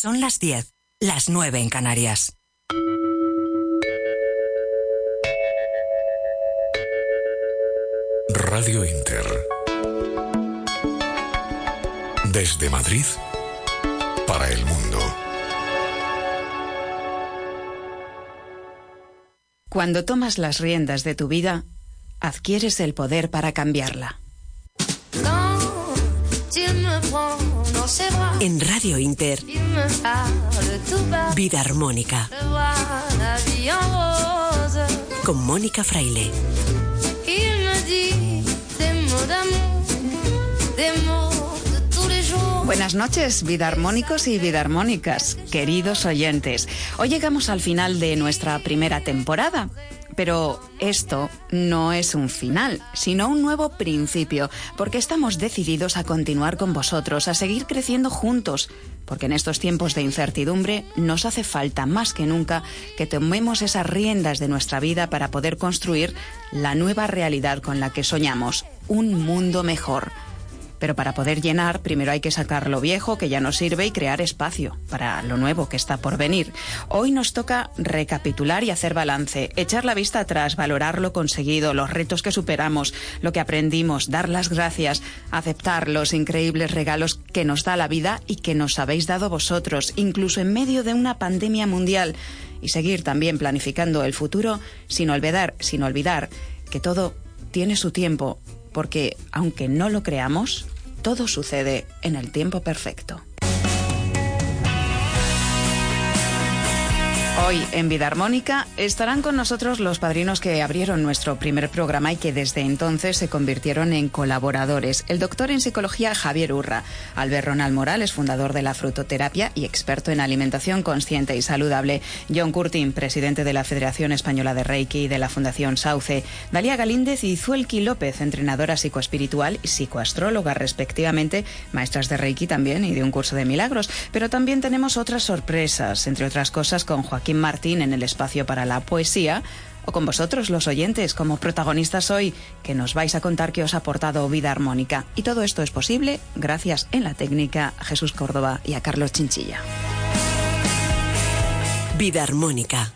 Son las 10, las 9 en Canarias. Radio Inter. Desde Madrid para el mundo. Cuando tomas las riendas de tu vida, adquieres el poder para cambiarla. En Radio Inter, Vida Armónica. Con Mónica Fraile. Buenas noches, vida armónicos y vida armónicas, queridos oyentes. Hoy llegamos al final de nuestra primera temporada. Pero esto no es un final, sino un nuevo principio, porque estamos decididos a continuar con vosotros, a seguir creciendo juntos, porque en estos tiempos de incertidumbre nos hace falta más que nunca que tomemos esas riendas de nuestra vida para poder construir la nueva realidad con la que soñamos, un mundo mejor. Pero para poder llenar, primero hay que sacar lo viejo que ya no sirve y crear espacio para lo nuevo que está por venir. Hoy nos toca recapitular y hacer balance, echar la vista atrás, valorar lo conseguido, los retos que superamos, lo que aprendimos, dar las gracias, aceptar los increíbles regalos que nos da la vida y que nos habéis dado vosotros, incluso en medio de una pandemia mundial, y seguir también planificando el futuro sin olvidar, sin olvidar que todo tiene su tiempo porque aunque no lo creamos, todo sucede en el tiempo perfecto. Hoy en Vida Armónica estarán con nosotros los padrinos que abrieron nuestro primer programa y que desde entonces se convirtieron en colaboradores. El doctor en psicología Javier Urra, Albert Ronald Morales, fundador de la frutoterapia y experto en alimentación consciente y saludable, John Curtin, presidente de la Federación Española de Reiki y de la Fundación Sauce, Dalia Galíndez y Zuelki López, entrenadora psicoespiritual y psicoastróloga respectivamente, maestras de Reiki también y de un curso de milagros. Pero también tenemos otras sorpresas, entre otras cosas con Joaquín Martín en el espacio para la poesía, o con vosotros, los oyentes, como protagonistas hoy, que nos vais a contar qué os ha aportado Vida Armónica. Y todo esto es posible gracias en la técnica a Jesús Córdoba y a Carlos Chinchilla. Vida Armónica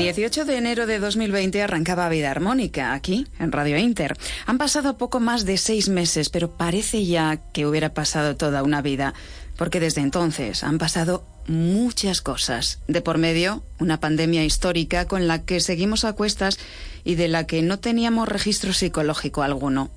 18 de enero de 2020 arrancaba Vida Armónica aquí, en Radio Inter. Han pasado poco más de seis meses, pero parece ya que hubiera pasado toda una vida, porque desde entonces han pasado muchas cosas. De por medio, una pandemia histórica con la que seguimos a cuestas y de la que no teníamos registro psicológico alguno.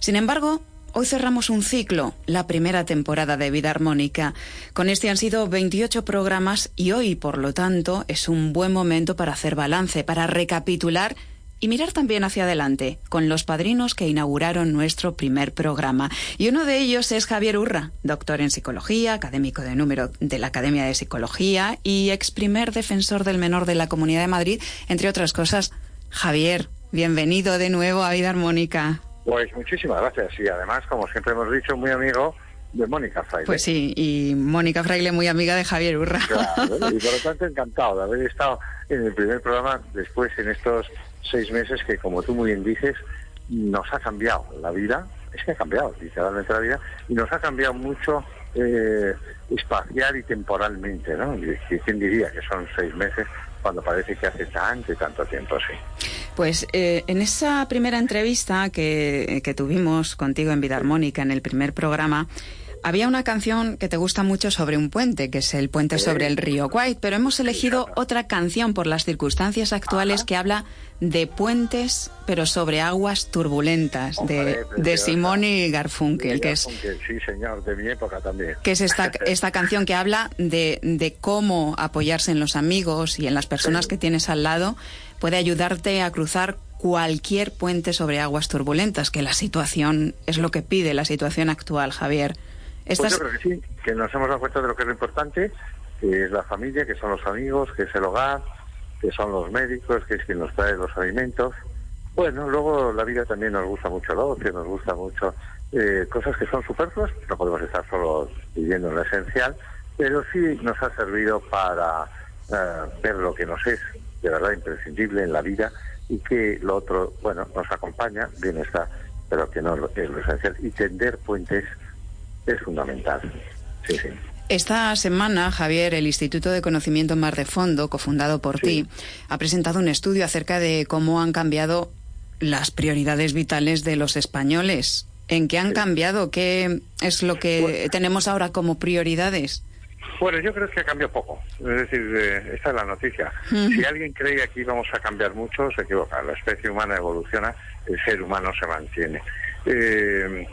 Sin embargo, Hoy cerramos un ciclo, la primera temporada de Vida Armónica. Con este han sido 28 programas y hoy, por lo tanto, es un buen momento para hacer balance, para recapitular y mirar también hacia adelante con los padrinos que inauguraron nuestro primer programa. Y uno de ellos es Javier Urra, doctor en psicología, académico de número de la Academia de Psicología y ex primer defensor del menor de la Comunidad de Madrid, entre otras cosas. Javier, bienvenido de nuevo a Vida Armónica. Pues muchísimas gracias y además, como siempre hemos dicho, muy amigo de Mónica Fraile. Pues sí, y Mónica Fraile muy amiga de Javier Urra. Claro, y por lo tanto encantado de haber estado en el primer programa después en estos seis meses que, como tú muy bien dices, nos ha cambiado la vida, es que ha cambiado literalmente la vida, y nos ha cambiado mucho eh, espacial y temporalmente, ¿no? ¿Quién diría que son seis meses cuando parece que hace tanto y tanto tiempo, sí? Pues eh, en esa primera entrevista que, que tuvimos contigo en Vida Armónica, en el primer programa, había una canción que te gusta mucho sobre un puente, que es el puente sobre el río White, pero hemos elegido otra canción por las circunstancias actuales que habla de puentes, pero sobre aguas turbulentas, de, de Simone Garfunkel, que es... Sí, señor, de mi época también. Que es esta, esta canción que habla de, de cómo apoyarse en los amigos y en las personas que tienes al lado puede ayudarte a cruzar cualquier puente sobre aguas turbulentas, que la situación es lo que pide la situación actual, Javier. Pues yo creo que sí, que nos hemos dado cuenta de lo que es lo importante, que es la familia, que son los amigos, que es el hogar, que son los médicos, que es quien nos trae los alimentos Bueno, luego la vida también nos gusta mucho el ocio, nos gusta mucho eh, cosas que son superfluas, no podemos estar solo viviendo en lo esencial, pero sí nos ha servido para eh, ver lo que nos es de verdad imprescindible en la vida y que lo otro, bueno, nos acompaña, bien está, pero que no es lo esencial. Y tender puentes es fundamental. Sí, sí. Esta semana, Javier, el Instituto de Conocimiento Mar de Fondo, cofundado por Sí. ti, ha presentado un estudio acerca de cómo han cambiado las prioridades vitales de los españoles. ¿En qué han cambiado? ¿Qué es lo que Bueno. tenemos ahora como prioridades? Bueno, yo creo que cambió poco. Es decir, eh, esta es la noticia. Si alguien creía que íbamos a cambiar mucho, se equivoca. La especie humana evoluciona, el ser humano se mantiene. Eh,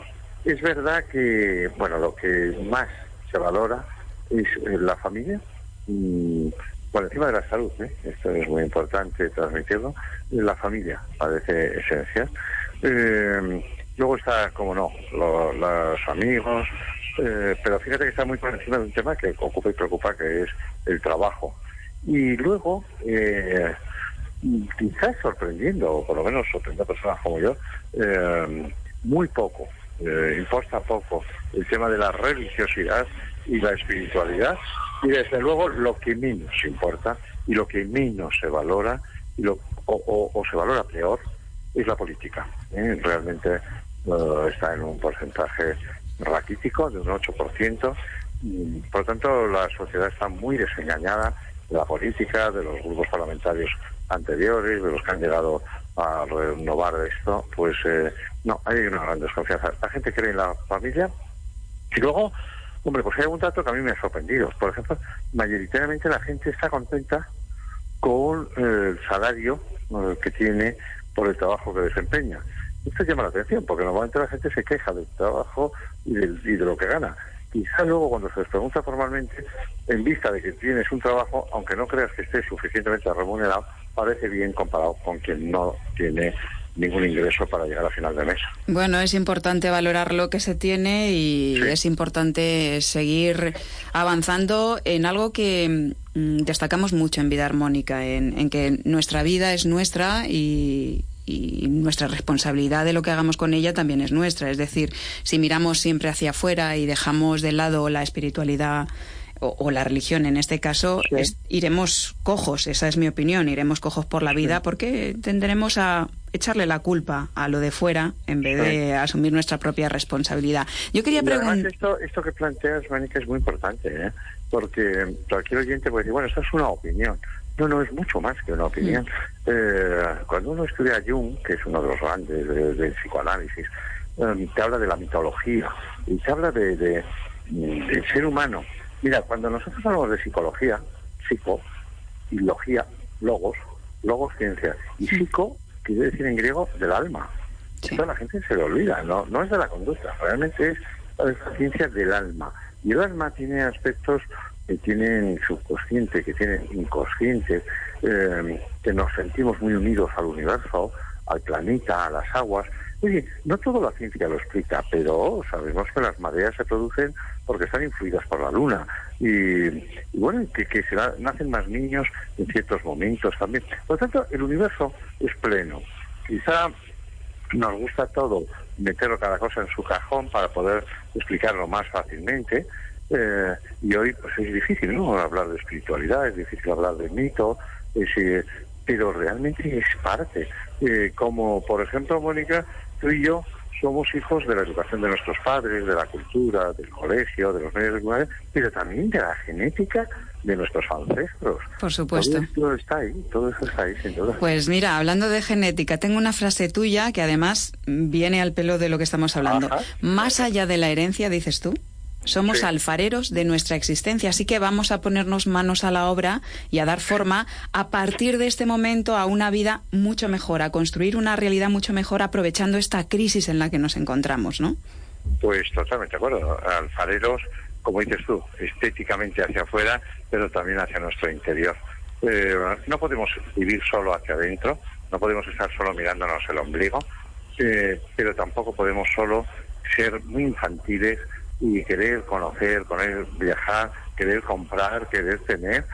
es verdad que, bueno, lo que más se valora es eh, la familia. Por encima de la salud, ¿eh? esto es muy importante transmitirlo, la familia parece esencial. Eh, luego está, como no, lo- los amigos, eh, pero fíjate que está muy por encima de un tema que ocupa y preocupa, que es el trabajo. Y luego, quizás sorprendiendo, o por lo menos sorprendiendo a personas como yo, muy poco, eh, importa poco el tema de la religiosidad y la espiritualidad, y desde luego lo que menos importa y lo que menos se valora, y lo, o, o- se valora peor, es la política. ¿eh? Realmente eh, está en un porcentaje raquítico de un 8%. y, por lo tanto, la sociedad está muy desengañada de la política, de los grupos parlamentarios anteriores, de los que han llegado a renovar esto. Pues eh, no, hay una gran desconfianza. La gente cree en la familia y luego, hombre, pues hay algún dato que a mí me ha sorprendido. Por ejemplo, mayoritariamente la gente está contenta con el salario eh, que tiene por el trabajo que desempeña. Esto llama la atención, porque normalmente la gente se queja del trabajo y de lo que gana. Quizá luego cuando se les pregunta formalmente, en vista de que tienes un trabajo, aunque no creas que esté suficientemente remunerado, parece bien comparado con quien no tiene ningún ingreso para llegar a final de mes. Bueno, es importante valorar lo que se tiene y Sí. es importante seguir avanzando en algo que mm, destacamos mucho en Vida Armónica, en, en que nuestra vida es nuestra y, y nuestra responsabilidad de lo que hagamos con ella también es nuestra. Es decir, si miramos siempre hacia afuera y dejamos de lado la espiritualidad o, o la religión en este caso, Sí. es- iremos cojos, esa es mi opinión, iremos cojos por la vida porque tenderemos a echarle la culpa a lo de fuera en vez de asumir nuestra propia responsabilidad. Yo quería preguntar... esto, esto que planteas, Mónica, es muy importante, ¿eh? porque cualquier oyente puede decir, bueno, esta es una opinión. No, no, es mucho más que una opinión. Eh, cuando uno estudia a Jung, que es uno de los grandes de- del psicoanálisis, eh, te habla de la mitología y te habla de, de- mm, del ser humano. Mira, cuando nosotros hablamos de psicología, psico, y logía, logos, logos ciencia, y psico quiere decir en griego del alma. Sí. Esto a la gente se le olvida, no, no es de la conducta, realmente es la ciencia del alma. Y el alma tiene aspectos que tienen subconsciente, que tienen inconsciente, eh, que nos sentimos muy unidos al universo, al planeta, a las aguas. Oye, no toda la ciencia lo explica, pero sabemos que las mareas se producen porque están influidas por la luna. Y, y bueno, que, que se nacen más niños en ciertos momentos también. Por lo tanto, el universo es pleno. Quizá nos gusta todo meterlo cada cosa en su cajón para poder explicarlo más fácilmente. eh, y hoy pues es difícil, ¿no? Hablar de espiritualidad, es difícil hablar de mito, es, eh, pero realmente es parte. Eh, como por ejemplo, Mónica, tú y yo somos hijos de la educación de nuestros padres, de la cultura, del colegio, de los medios de comunicación, pero también de la genética de nuestros ancestros. Por supuesto. Todo está ahí, todo eso está ahí, sin duda. Pues mira, hablando de genética, tengo una frase tuya que además viene al pelo de lo que estamos hablando. Ajá. Más allá de la herencia, dices tú, somos Sí. alfareros de nuestra existencia, así que vamos a ponernos manos a la obra y a dar forma a partir de este momento a una vida mucho mejor, a construir una realidad mucho mejor aprovechando esta crisis en la que nos encontramos, ¿no? Pues totalmente de acuerdo. Alfareros, como dices tú, estéticamente hacia afuera, pero también hacia nuestro interior. Eh, no podemos vivir solo hacia adentro, no podemos estar solo mirándonos el ombligo, eh, pero tampoco podemos solo ser muy infantiles y querer conocer, querer viajar, querer comprar, querer tener,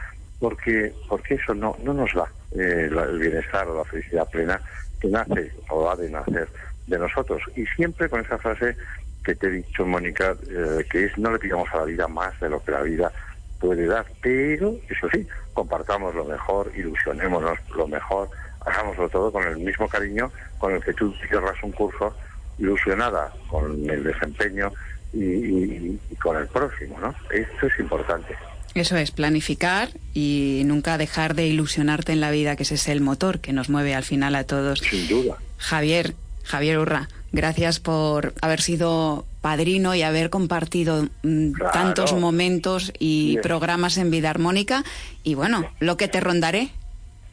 porque porque eso no no nos da eh, el bienestar o la felicidad plena que nace o ha de nacer de nosotros. Y siempre con esa frase que te he dicho, Mónica, eh, que es no le pidamos a la vida más de lo que la vida puede dar, pero eso sí, compartamos lo mejor, ilusionémonos lo mejor, hagámoslo todo con el mismo cariño con el que tú cierras un curso ilusionada con el desempeño y, con el próximo, ¿no? Esto es importante. Eso es, planificar y nunca dejar de ilusionarte en la vida, que ese es el motor que nos mueve al final a todos. Sin duda. Javier, Javier Urra, gracias por haber sido padrino y haber compartido mm, tantos momentos y programas en vida armónica. Y bueno, lo que te rondaré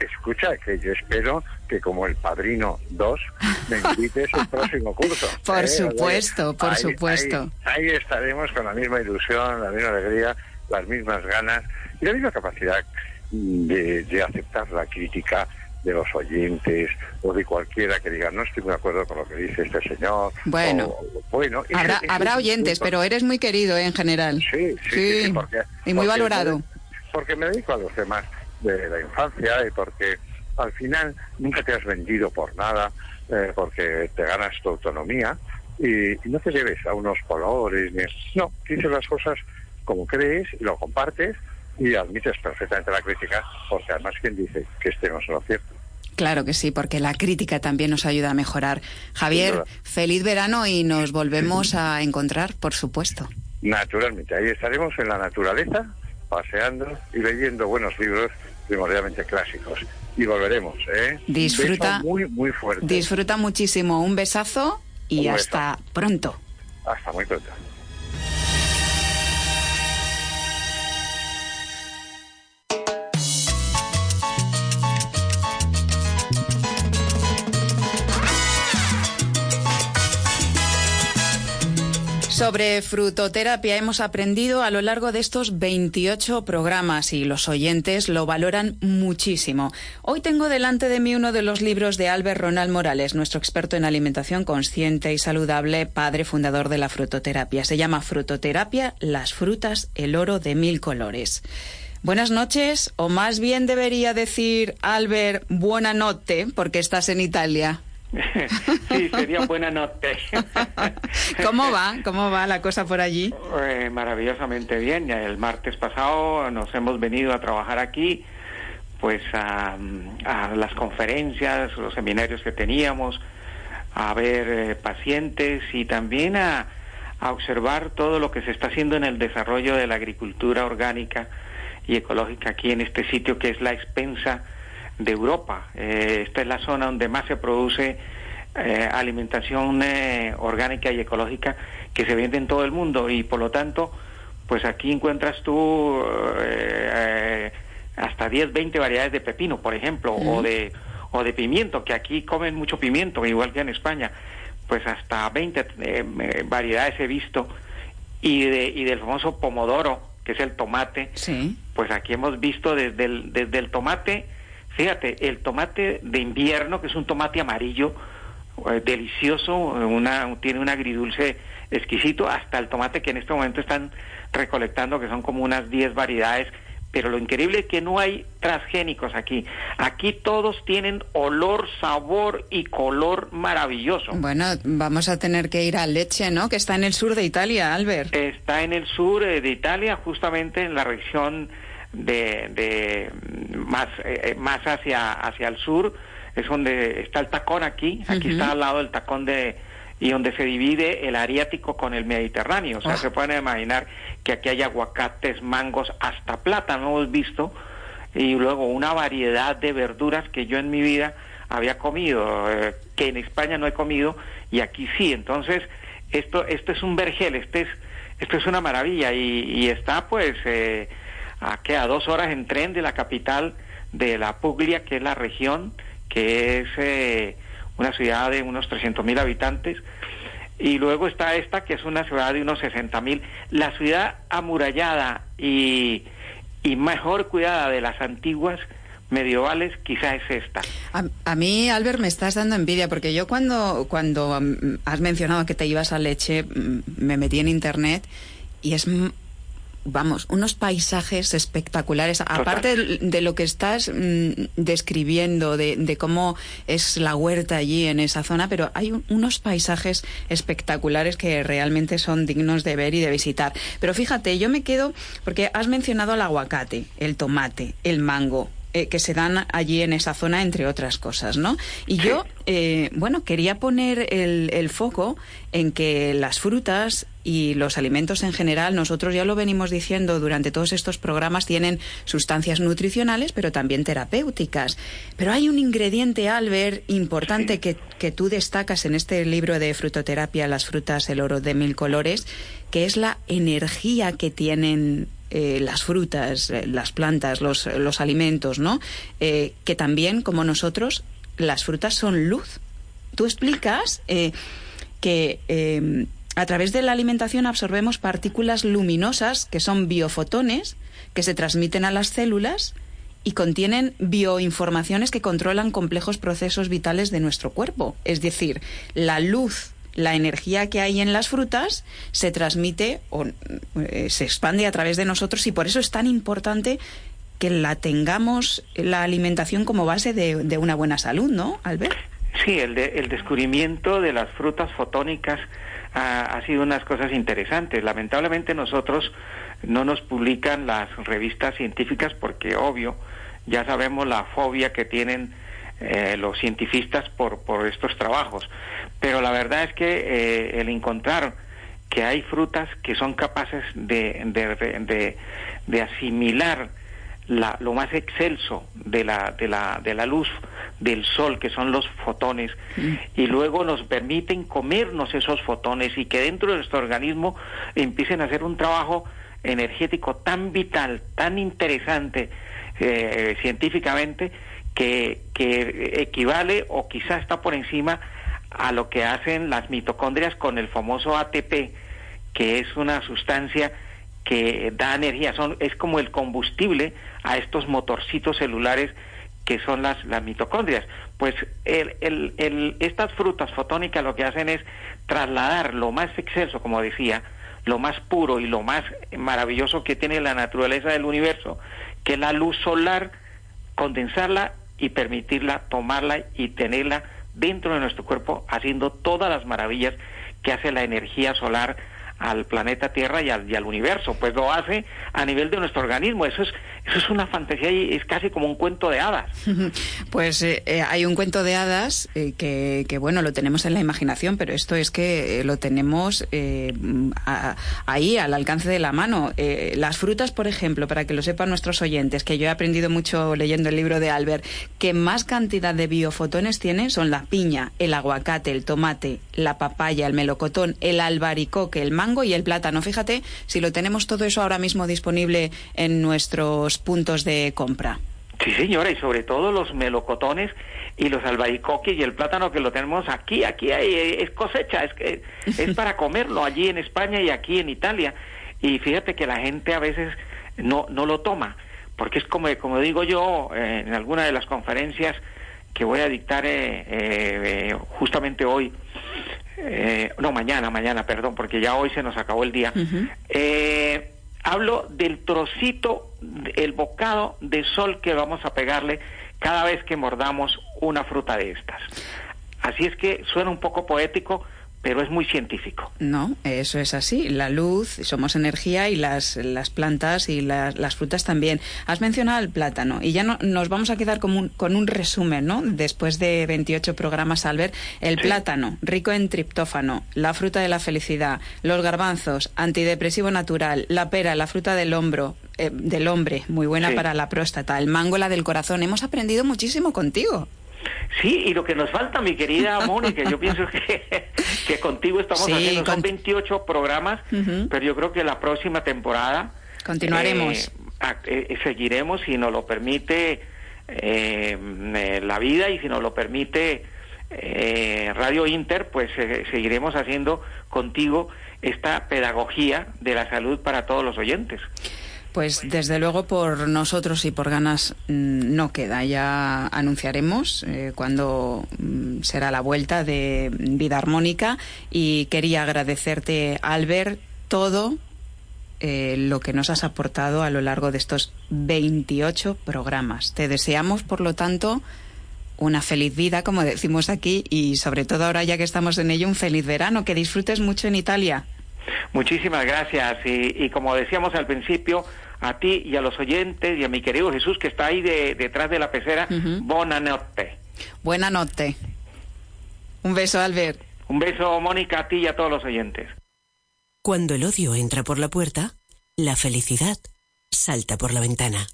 escucha, que yo espero que como el Padrino 2 me invites un próximo curso. Por ¿eh? supuesto, por supuesto. Ahí, estaremos con la misma ilusión, la misma alegría, las mismas ganas y la misma capacidad de, aceptar la crítica de los oyentes o de cualquiera que diga no estoy de acuerdo con lo que dice este señor. Bueno, bueno habrá, habrá oyentes, pero eres muy querido ¿eh? en general. Sí, sí, y muy valorado. porque me dedico a los demás de la infancia y porque al final nunca te has vendido por nada, eh, porque te ganas tu autonomía y, no te lleves a unos colores, ni, no, dices las cosas como crees y lo compartes y admites perfectamente la crítica, porque además quien dice que este no es lo cierto. Claro que sí, porque la crítica también nos ayuda a mejorar. Javier, feliz verano y nos volvemos a encontrar, por supuesto. Naturalmente, ahí estaremos en la naturaleza paseando y leyendo buenos libros, primordialmente clásicos. Y volveremos, ¿eh? Disfruta. muy, muy fuerte. Disfruta muchísimo. Un besazo y hasta pronto. Hasta muy pronto. Sobre frutoterapia hemos aprendido a lo largo de estos 28 programas y los oyentes lo valoran muchísimo. Hoy tengo delante de mí uno de los libros de Albert Ronald Morales, nuestro experto en alimentación consciente y saludable, padre fundador de la frutoterapia. Se llama Frutoterapia, las frutas, el oro de mil colores. Buenas noches, o más bien debería decir Albert, buena noche, porque estás en Italia. sí, sería buena noche. ¿Cómo va? ¿Cómo va la cosa por allí? Eh, maravillosamente bien. El martes pasado nos hemos venido a trabajar aquí, pues a, las conferencias, los seminarios que teníamos, a ver eh, pacientes y también a, observar todo lo que se está haciendo en el desarrollo de la agricultura orgánica y ecológica aquí en este sitio que es la expensa de Europa. Eh, esta es la zona donde más se produce eh, alimentación eh, orgánica y ecológica que se vende en todo el mundo. Y por lo tanto, pues aquí encuentras tú hasta 10, 20 variedades de pepino, por ejemplo, o de o de pimiento, que aquí comen mucho pimiento, igual que en España, pues hasta 20 variedades he visto. Y de y del famoso pomodoro, que es el tomate. Pues aquí hemos visto desde el, desde el tomate Fíjate, el tomate de invierno, que es un tomate amarillo, eh, delicioso, una, tiene un agridulce exquisito, hasta el tomate que en este momento están recolectando, que son como unas 10 variedades. Pero lo increíble es que no hay transgénicos aquí. Aquí todos tienen olor, sabor y color maravilloso. Bueno, vamos a tener que ir a Leche, ¿no? Que está en el sur de Italia, Albert. Está en el sur eh, de Italia, justamente en la región de, de más, eh, eh, más hacia, hacia el sur, es donde está el tacón aquí, aquí está al lado del tacón de y donde se divide el Ariático con el Mediterráneo. O sea, ah. se pueden imaginar que aquí hay aguacates, mangos, hasta plátano hemos visto, y luego una variedad de verduras que yo en mi vida había comido, eh, que en España no he comido, y aquí sí. Entonces, esto, esto es un vergel, este es, esto es una maravilla, y, y está pues eh, a, que a dos horas en tren de la capital de la Puglia, que es la región, que es eh, una ciudad de unos 300.000 habitantes. Y luego está esta, que es una ciudad de unos 60.000. La ciudad amurallada y, y mejor cuidada de las antiguas medievales quizá es esta. A, mí, Albert, me estás dando envidia, porque yo cuando, cuando mm, has mencionado que te ibas a leche, mm, me metí en internet y es vamos, unos paisajes espectaculares, aparte de lo que estás mm, describiendo, de, cómo es la huerta allí en esa zona, pero hay unos paisajes espectaculares que realmente son dignos de ver y de visitar. Pero fíjate, yo me quedo, porque has mencionado el aguacate, el tomate, el mango, eh, que se dan allí en esa zona, entre otras cosas, ¿no? Y yo, eh, bueno, quería poner el, el, foco en que las frutas y los alimentos en general, nosotros ya lo venimos diciendo durante todos estos programas, tienen sustancias nutricionales, pero también terapéuticas. Pero hay un ingrediente, Albert, importante que, que tú destacas en este libro de frutoterapia, Las frutas, el oro de mil colores, que es la energía que tienen eh, las frutas, eh, las plantas, los, alimentos, ¿no? Eh, que también, como nosotros, las frutas son luz. Tú explicas que a través de la alimentación absorbemos partículas luminosas, que son biofotones, que se transmiten a las células y contienen bioinformaciones que controlan complejos procesos vitales de nuestro cuerpo. Es decir, la luz la energía que hay en las frutas se transmite o eh, se expande a través de nosotros y por eso es tan importante que la tengamos la alimentación como base de, una buena salud, ¿no, Albert? Sí, el, el descubrimiento de las frutas fotónicas ha sido unas cosas interesantes. Lamentablemente nosotros no nos publican las revistas científicas porque, obvio, ya sabemos la fobia que tienen eh, los científicos por, por estos trabajos. Pero la verdad es que eh, el encontrar que hay frutas que son capaces de, de, de, asimilar la, lo más excelso de la, de, la, de la luz del sol, que son los fotones, mm. y luego nos permiten comernos esos fotones y que dentro de nuestro organismo empiecen a hacer un trabajo energético tan vital, tan interesante eh, científicamente, que, equivale o quizá está por encima a lo que hacen las mitocondrias con el famoso ATP, que es una sustancia que da energía, son, es como el combustible a estos motorcitos celulares que son las, las mitocondrias. Pues el, el, el, estas frutas fotónicas lo que hacen es trasladar lo más exceso, como decía, lo más puro y lo más maravilloso que tiene la naturaleza del universo, que es la luz solar, condensarla y permitirla, tomarla y tenerla dentro de nuestro cuerpo, haciendo todas las maravillas que hace la energía solar al planeta Tierra y al, y al, universo, pues lo hace a nivel de nuestro organismo. Eso es, eso es una fantasía y es casi como un cuento de hadas. Pues eh, eh, hay un cuento de hadas eh, que, que, bueno, lo tenemos en la imaginación, pero esto es que lo tenemos ahí, al alcance de la mano. las frutas, por ejemplo, para que lo sepan nuestros oyentes, que yo he aprendido mucho leyendo el libro de Albert, que más cantidad de biofotones tienen son la piña, el aguacate, el tomate, la papaya, el melocotón, el albaricoque, el mango y el plátano. Fíjate si lo tenemos todo eso ahora mismo disponible en nuestros puntos de compra. Sí, señora, y sobre todo los melocotones y los albaricoques y el plátano que lo tenemos aquí, aquí hay, es cosecha, es, es para comerlo allí en España y aquí en Italia. Y fíjate que la gente a veces no, no lo toma, porque es como, como digo yo eh, en alguna de las conferencias que voy a dictar eh, eh, justamente hoy, eh, no, mañana, mañana, perdón, porque ya hoy se nos acabó el día. eh, hablo del trocito, el bocado de sol que vamos a pegarle cada vez que mordamos una fruta de estas. Así es que suena un poco poético, pero es muy científico. No, eso es así. La luz, somos energía y las, las plantas y las frutas también. Has mencionado el plátano y ya no, nos vamos a quedar con un, con un resumen, ¿no? Después de 28 programas, Albert. El plátano, rico en triptófano, la fruta de la felicidad, los garbanzos, antidepresivo natural, la pera, la fruta del hombro, eh, del hombre, muy buena para la próstata, el mango, la del corazón. Hemos aprendido muchísimo contigo. Sí, y lo que nos falta, mi querida Mónica, yo pienso que, que contigo estamos haciendo son 28 programas, pero yo creo que la próxima temporada continuaremos. Eh, eh, seguiremos si nos lo permite eh, la vida y si nos lo permite Radio Inter, pues seguiremos haciendo contigo esta pedagogía de la salud para todos los oyentes. Pues desde luego por nosotros y por ganas mm, no queda. Ya anunciaremos eh, cuándo mm, será la vuelta de Vida Armónica y quería agradecerte, Albert, todo eh, lo que nos has aportado a lo largo de estos 28 programas. Te deseamos, por lo tanto, una feliz vida, como decimos aquí, y sobre todo ahora ya que estamos en ello, un feliz verano. Que disfrutes mucho en Italia. Muchísimas gracias. Y, como decíamos al principio, a ti y a los oyentes y a mi querido Jesús que está ahí detrás de la pecera, buena noche. Buena noche. Un beso, Albert. Un beso, Mónica, a ti y a todos los oyentes. Cuando el odio entra por la puerta, la felicidad salta por la ventana.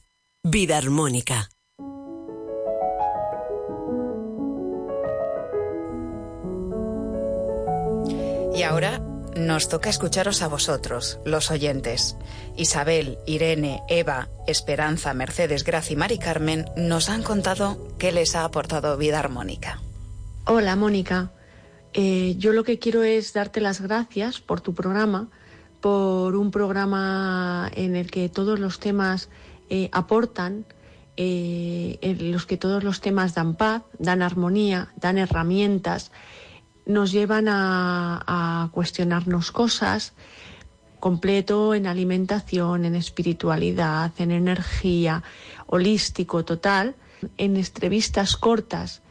Vida armónica. Y ahora nos toca escucharos a vosotros, los oyentes. Isabel, Irene, Eva, Esperanza, Mercedes, Gracia y Mari Carmen nos han contado qué les ha aportado vida armónica. Hola, Mónica. Eh, yo lo que quiero es darte las gracias por tu programa, por un programa en el que todos los temas eh, aportan, eh, en los que todos los temas dan paz, dan armonía, dan herramientas nos llevan a, cuestionarnos cosas, completo en alimentación, en espiritualidad, en energía, holístico total, en entrevistas cortas,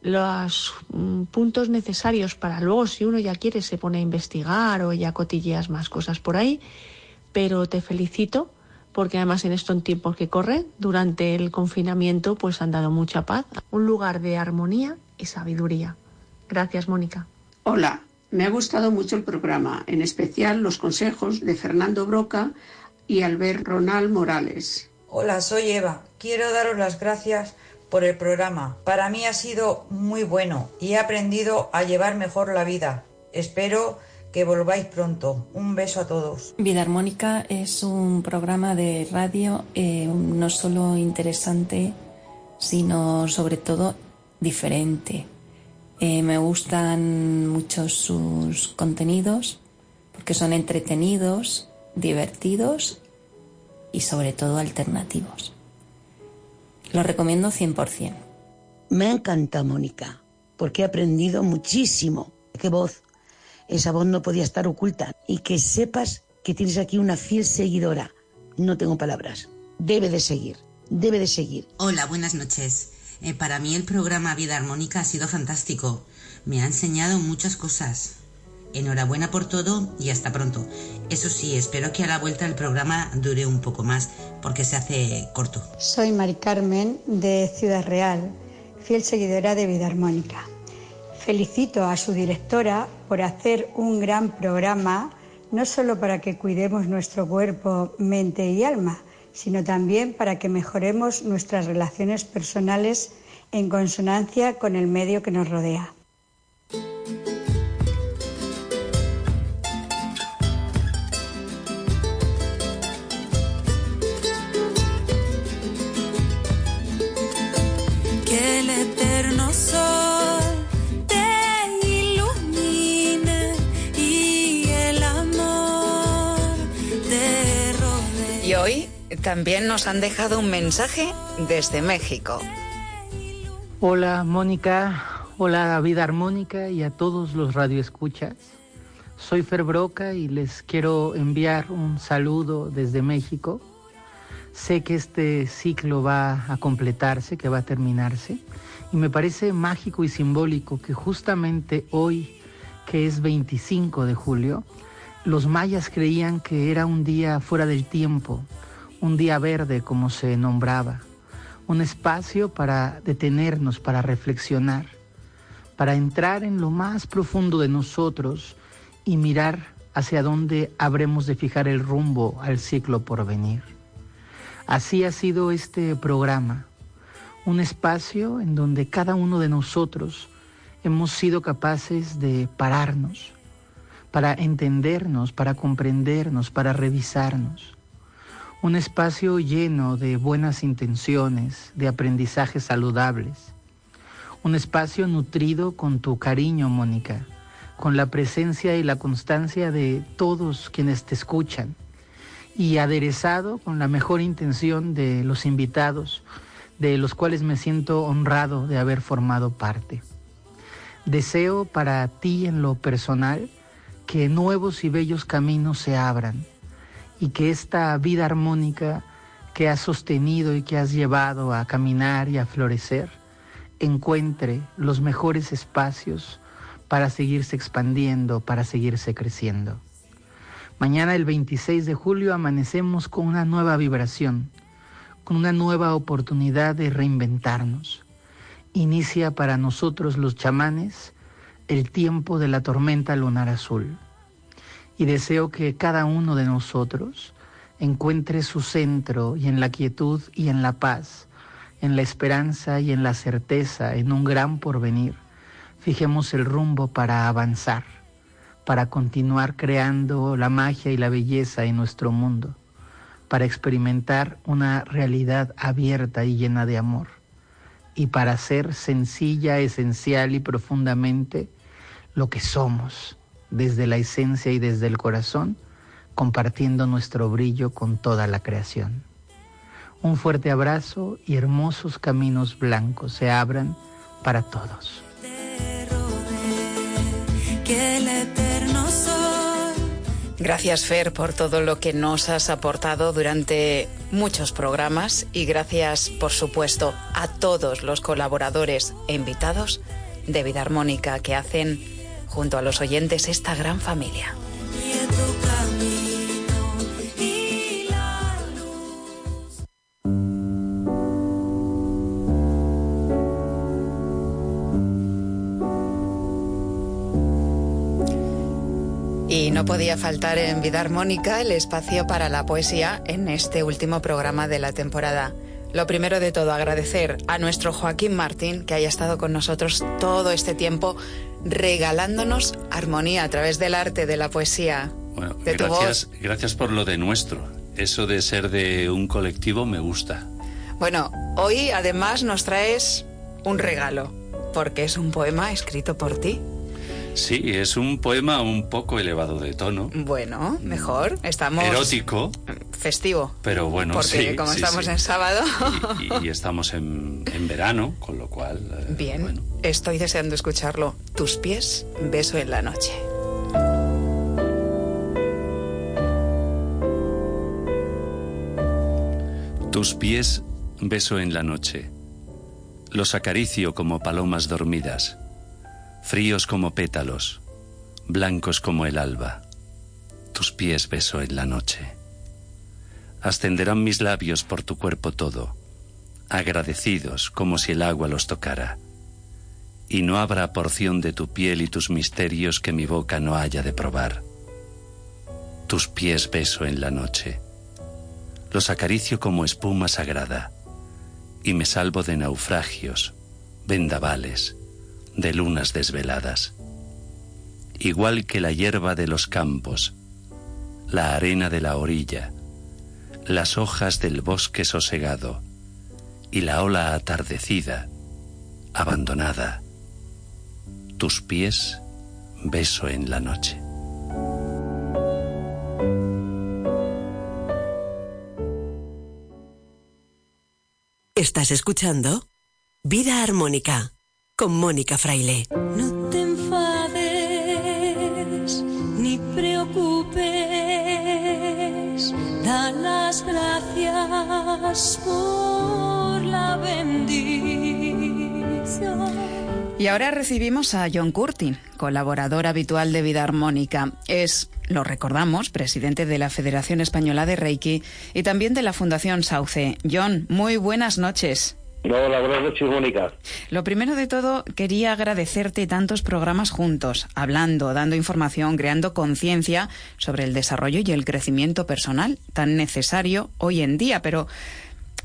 los mm, puntos necesarios para luego, si uno ya quiere, se pone a investigar o ya cotilleas más cosas por ahí. Pero te felicito porque además en estos tiempos que corren, durante el confinamiento, pues han dado mucha paz, un lugar de armonía y sabiduría. Gracias, Mónica. Hola, me ha gustado mucho el programa, en especial los consejos de Fernando Broca y Albert Ronald Morales. Hola, soy Eva. Quiero daros las gracias por el programa. Para mí ha sido muy bueno y he aprendido a llevar mejor la vida. Espero que volváis pronto. Un beso a todos. Vida Armónica es un programa de radio eh, no solo interesante, sino sobre todo diferente. Eh, me gustan mucho sus contenidos porque son entretenidos, divertidos y sobre todo alternativos. Lo recomiendo 100%. Me encanta Mónica porque he aprendido muchísimo. Qué voz. Esa voz no podía estar oculta. Y que sepas que tienes aquí una fiel seguidora. No tengo palabras. Debe de seguir. Debe de seguir. Hola, buenas noches. Eh, para mí el programa Vida Armónica ha sido fantástico. Me ha enseñado muchas cosas. Enhorabuena por todo y hasta pronto. Eso sí, espero que a la vuelta el programa dure un poco más porque se hace corto. Soy Mari Carmen de Ciudad Real, fiel seguidora de Vida Armónica. Felicito a su directora por hacer un gran programa, no solo para que cuidemos nuestro cuerpo, mente y alma, sino también para que mejoremos nuestras relaciones personales en consonancia con el medio que nos rodea. Que el eterno también nos han dejado un mensaje desde México. Hola Mónica, hola David Armónica y a todos los radioescuchas. Soy Fer Broca y les quiero enviar un saludo desde México. Sé que este ciclo va a completarse, que va a terminarse, y me parece mágico y simbólico que justamente hoy, que es 25 de julio, los mayas creían que era un día fuera del tiempo, un día verde como se nombraba, un espacio para detenernos, para reflexionar, para entrar en lo más profundo de nosotros y mirar hacia dónde habremos de fijar el rumbo al ciclo por venir. Así ha sido este programa, un espacio en donde cada uno de nosotros hemos sido capaces de pararnos, para entendernos, para comprendernos, para revisarnos un espacio lleno de buenas intenciones, de aprendizajes saludables, un espacio nutrido con tu cariño, Mónica, con la presencia y la constancia de todos quienes te escuchan y aderezado con la mejor intención de los invitados, de los cuales me siento honrado de haber formado parte. Deseo para ti en lo personal que nuevos y bellos caminos se abran y que esta vida armónica que has sostenido y que has llevado a caminar y a florecer encuentre los mejores espacios para seguirse expandiendo, para seguirse creciendo. Mañana el 26 de julio amanecemos con una nueva vibración, con una nueva oportunidad de reinventarnos. Inicia para nosotros los chamanes el tiempo de la tormenta lunar azul. Y deseo que cada uno de nosotros encuentre su centro y en la quietud y en la paz, en la esperanza y en la certeza, en un gran porvenir, fijemos el rumbo para avanzar, para continuar creando la magia y la belleza en nuestro mundo, para experimentar una realidad abierta y llena de amor, y para ser sencilla, esencial y profundamente lo que somos, desde la esencia y desde el corazón, compartiendo nuestro brillo con toda la creación. Un fuerte abrazo y hermosos caminos blancos se abran para todos. Gracias Fer por todo lo que nos has aportado durante muchos programas y gracias por supuesto a todos los colaboradores e invitados de Vida Armónica que hacen junto a los oyentes esta gran familia. Y no podía faltar en Vida Armónica el espacio para la poesía en este último programa de la temporada. Lo primero de todo, agradecer a nuestro Joaquín Martín que haya estado con nosotros todo este tiempo regalándonos armonía a través del arte, de la poesía. Bueno, de tu gracias, gracias por lo de nuestro. Eso de ser de un colectivo me gusta. Bueno, hoy además nos traes un regalo, porque es un poema escrito por ti. Sí, es un poema un poco elevado de tono, Bueno, mejor, estamos erótico, festivo, pero bueno, porque sí, como sí, estamos sí. en sábado. Y, y estamos en, en verano, con lo cual... eh, Bien, estoy deseando escucharlo. Tus pies, beso en la noche. Tus pies beso en la noche. Los acaricio como palomas dormidas, fríos como pétalos, blancos como el alba. Tus pies beso en la noche. Ascenderán mis labios por tu cuerpo todo, agradecidos como si el agua los tocara. Y no habrá porción de tu piel y tus misterios que mi boca no haya de probar. Tus pies beso en la noche los acaricio como espuma sagrada y me salvo de naufragios, vendavales, de lunas desveladas. Igual que la hierba de los campos, la arena de la orilla, las hojas del bosque sosegado y la ola atardecida, abandonada, tus pies beso en la noche. Estás escuchando Vida Armónica con Mónica Fraile. Por la bendición. Y ahora recibimos a John Curtin, colaborador habitual de Vida Armónica. Es, lo recordamos, presidente de la Federación Española de Reiki y también de la Fundación Sauce. John, muy buenas noches. Mónica. Lo primero de todo, quería agradecerte tantos programas juntos, hablando, dando información, creando conciencia sobre el desarrollo y el crecimiento personal tan necesario hoy en día, pero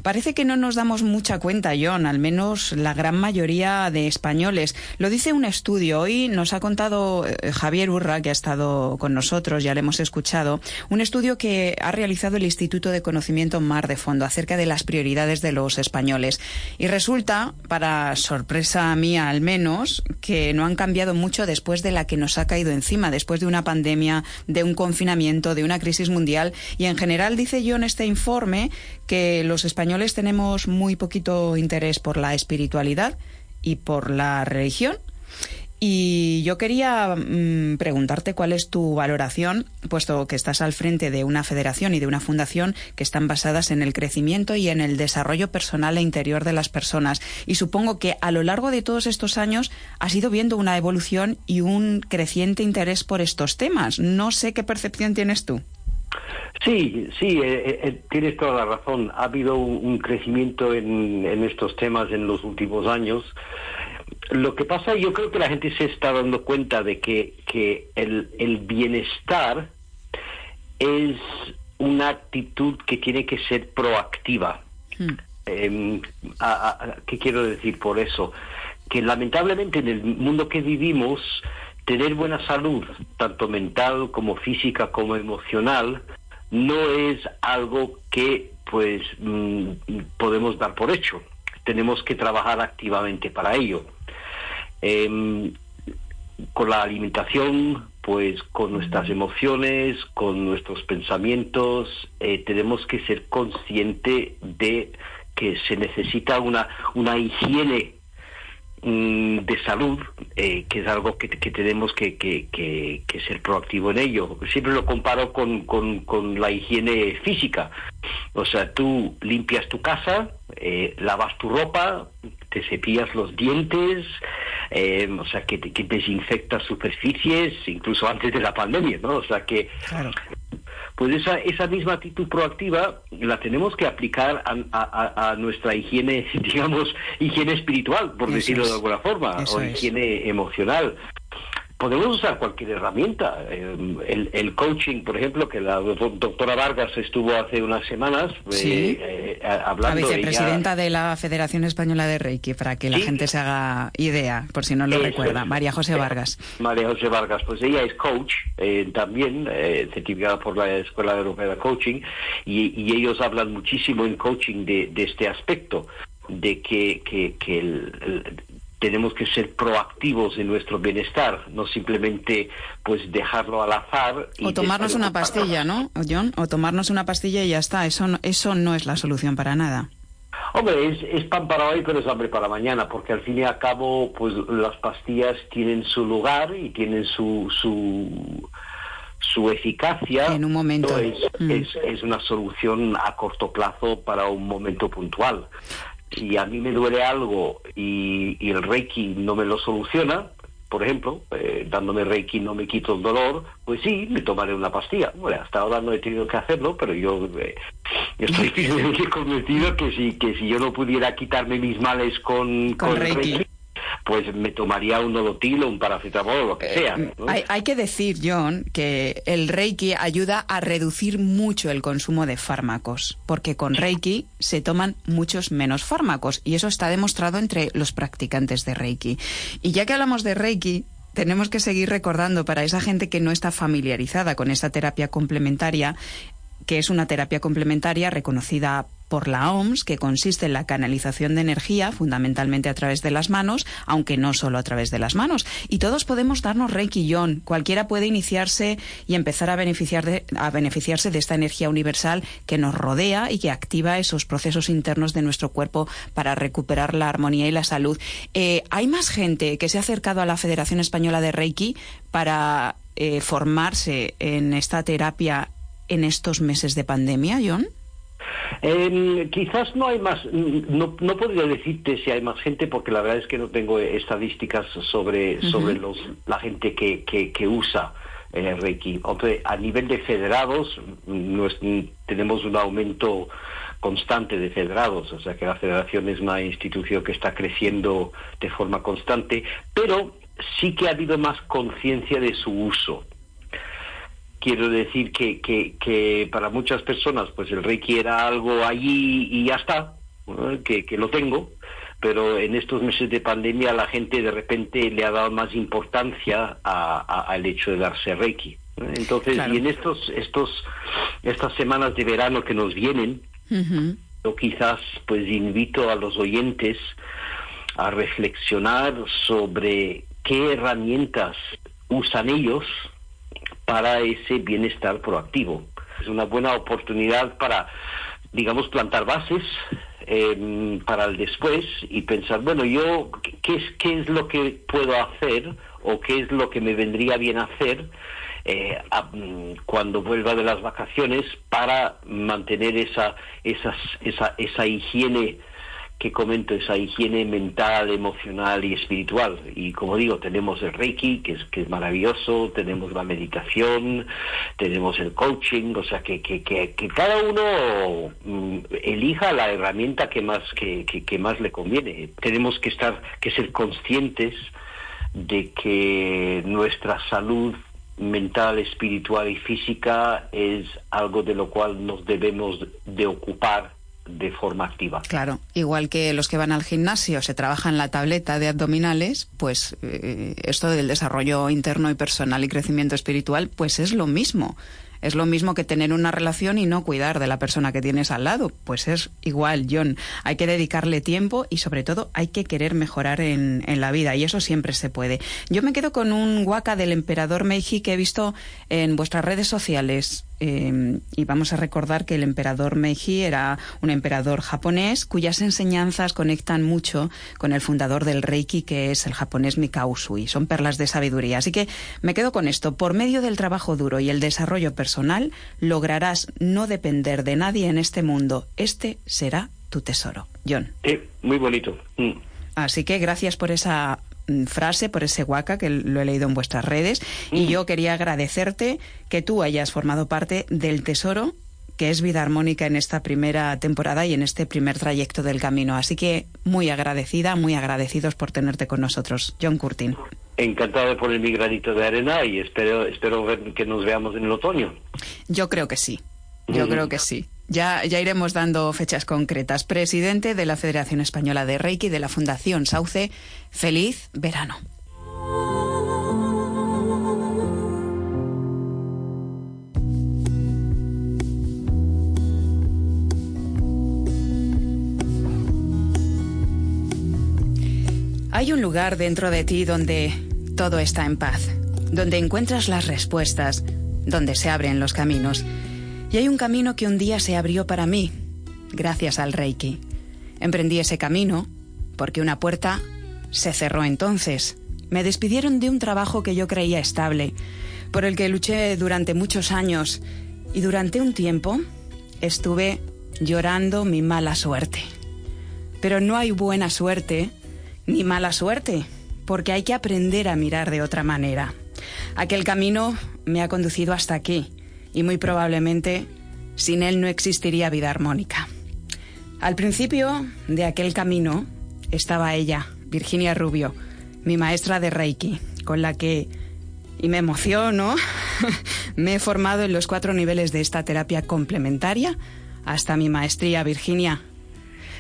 Parece que no nos damos mucha cuenta, John, al menos la gran mayoría de españoles. Lo dice un estudio. Hoy nos ha contado eh, Javier Urra, que ha estado con nosotros, ya le hemos escuchado, un estudio que ha realizado el Instituto de Conocimiento Mar de Fondo acerca de las prioridades de los españoles. Y resulta, para sorpresa mía al menos, que no han cambiado mucho después de la que nos ha caído encima, después de una pandemia, de un confinamiento, de una crisis mundial. Y en general dice John este informe que los españoles tenemos muy poquito interés por la espiritualidad y por la religión. Y yo quería mm, preguntarte cuál es tu valoración, puesto que estás al frente de una federación y de una fundación que están basadas en el crecimiento y en el desarrollo personal e interior de las personas. Y supongo que a lo largo de todos estos años has ido viendo una evolución y un creciente interés por estos temas. No sé qué percepción tienes tú. Sí, sí, eh, eh, tienes toda la razón. Ha habido un, crecimiento en, estos temas en los últimos años. Lo que pasa, yo creo que la gente se está dando cuenta de que, que el, el bienestar es una actitud que tiene que ser proactiva. Hmm. Em, ¿Qué quiero decir por eso? Que lamentablemente en el mundo que vivimos, tener buena salud, tanto mental como física como emocional, no es algo que pues mm, podemos dar por hecho. Tenemos que trabajar activamente para ello. Em, con la alimentación, pues con nuestras emociones, con nuestros pensamientos, eh, tenemos que ser conscientes de que se necesita una, una higiene de salud, eh, que es algo que, tenemos que, que, ser proactivo en ello. Siempre lo comparo con, con, con, la higiene física. O sea, tú limpias tu casa, eh, lavas tu ropa, te cepillas los dientes, eh, o sea, que, que desinfectas superficies, incluso antes de la pandemia, ¿no? O sea, que... Pues esa, esa misma actitud proactiva la tenemos que aplicar a, nuestra higiene, digamos, higiene espiritual, por decirlo de alguna forma, o higiene emocional podemos usar cualquier herramienta. Eh, el, coaching, por ejemplo, que la doctora Vargas estuvo hace unas semanas eh, eh, hablando. La vicepresidenta de la Federación Española de Reiki, para que la gente se haga idea, por si no lo recuerda. María José Vargas. María José Vargas, pues ella es coach también, certificada por la Escuela Europea de Coaching, y, ellos hablan muchísimo en coaching de, este aspecto de que, que, el, tenemos que ser proactivos en nuestro bienestar, no simplemente pues dejarlo al azar. o tomarnos una pastilla, ¿no, John? O tomarnos una pastilla y ya está. Eso no, eso no es la solución para nada. Hombre, es, es, pan para hoy, pero es hambre para mañana, porque al fin y al cabo, pues las pastillas tienen su lugar y tienen su, su, su eficacia. En un momento. Mm. es, es una solución a corto plazo para un momento puntual si a mí me duele algo y, el Reiki no me lo soluciona, por ejemplo, eh, dándome Reiki no me quito el dolor, pues sí, me tomaré una pastilla. Bueno, hasta ahora no he tenido que hacerlo, pero yo eh, estoy firmemente convencido que si, que si yo no pudiera quitarme mis males con, con, Reiki pues me tomaría un nolotil o un paracetamol o lo que sea. Eh, hay, que decir, John, que el Reiki ayuda a reducir mucho el consumo de fármacos, porque con Reiki se toman muchos menos fármacos y eso está demostrado entre los practicantes de Reiki. Y ya que hablamos de Reiki, tenemos que seguir recordando para esa gente que no está familiarizada con esta terapia complementaria que es una terapia complementaria reconocida por la OMS, que consiste en la canalización de energía, fundamentalmente a través de las manos, aunque no solo a través de las manos. Y todos podemos darnos Reiki Yon. Cualquiera puede iniciarse y empezar a, a beneficiarse de esta energía universal que nos rodea y que activa esos procesos internos de nuestro cuerpo para recuperar la armonía y la salud. Eh, ¿Hay más gente que se ha acercado a la Federación Española de Reiki para eh, formarse en esta terapia en estos meses de pandemia, John? quizás no hay más, no, no podría decirte si hay más gente porque la verdad es que no tengo estadísticas sobre, sobre los, la gente que, que, usa eh, Reiki. a nivel de federados, tenemos un aumento constante de federados, o sea que la federación es una institución que está creciendo de forma constante, pero sí que ha habido más conciencia de su uso quiero decir que, que, para muchas personas pues el Reiki era algo allí y ya está, que, que lo tengo, pero en estos meses de pandemia la gente de repente le ha dado más importancia al hecho de darse Reiki. Entonces, y en estos, estos, estas semanas de verano que nos vienen, yo quizás pues invito a los oyentes a reflexionar sobre qué herramientas usan ellos para ese bienestar proactivo. Es una buena oportunidad para, digamos, plantar bases em, para el después y pensar, bueno, yo, ¿qué es, ¿qué es lo que puedo hacer o qué es lo que me vendría bien hacer eh, mm, cuando vuelva de las vacaciones para mantener esa, esa, esa higiene que comento, esa higiene mental, emocional y espiritual. Y como digo, tenemos el Reiki, que es, que es maravilloso, tenemos la meditación, tenemos el coaching, o sea, que, que, que, cada uno mm, elija la herramienta que más, que, que más le conviene. Tenemos que estar, que ser conscientes de que nuestra salud mental, espiritual y física es algo de lo cual nos debemos de ocupar de forma activa. Claro, igual que los que van al gimnasio se trabajan la tableta de abdominales, pues eh, esto del desarrollo interno y personal y crecimiento espiritual, pues es lo mismo. Es lo mismo que tener una relación y no cuidar de la persona que tienes al lado. Pues es igual, John. Hay que dedicarle tiempo y sobre todo hay que querer mejorar en, en la vida y eso siempre se puede. Yo me quedo con un guaca del emperador Meiji que he visto en vuestras redes sociales Em, y vamos a recordar que el emperador Meiji era un emperador japonés cuyas enseñanzas conectan mucho con el fundador del Reiki, que es el japonés Mikao Usui. Son perlas de sabiduría. Así que me quedo con esto. Por medio del trabajo duro y el desarrollo personal, lograrás no depender de nadie en este mundo. Este será tu tesoro. John. Sí, muy bonito. Mm. Así que gracias por esa frase, por ese guaca que lo he leído en vuestras redes. Y yo quería agradecerte que tú hayas formado parte del tesoro que es vida armónica en esta primera temporada y en este primer trayecto del camino. Así que muy agradecida, muy agradecidos por tenerte con nosotros. John Curtin. Encantado de poner mi granito de arena y espero, espero ver que nos veamos en el otoño. Yo creo que sí. Yo creo que sí. Ya, ya iremos dando fechas concretas. Presidente de la Federación Española de Reiki de la Fundación Sauce, feliz verano. Hay un lugar dentro de ti donde todo está en paz, donde encuentras las respuestas, donde se abren los caminos. Y hay un camino que un día se abrió para mí, gracias al Reiki. Emprendí ese camino porque una puerta se cerró entonces. Me despidieron de un trabajo que yo creía estable, por el que luché durante muchos años y durante un tiempo estuve llorando mi mala suerte. Pero no hay buena suerte ni mala suerte, porque hay que aprender a mirar de otra manera. Aquel camino me ha conducido hasta aquí y muy probablemente sin él no existiría vida armónica. Al principio de aquel camino estaba ella, Virginia Rubio, mi maestra de Reiki, con la que, y me emociono, me he formado en los cuatro niveles de esta terapia complementaria hasta mi maestría, Virginia.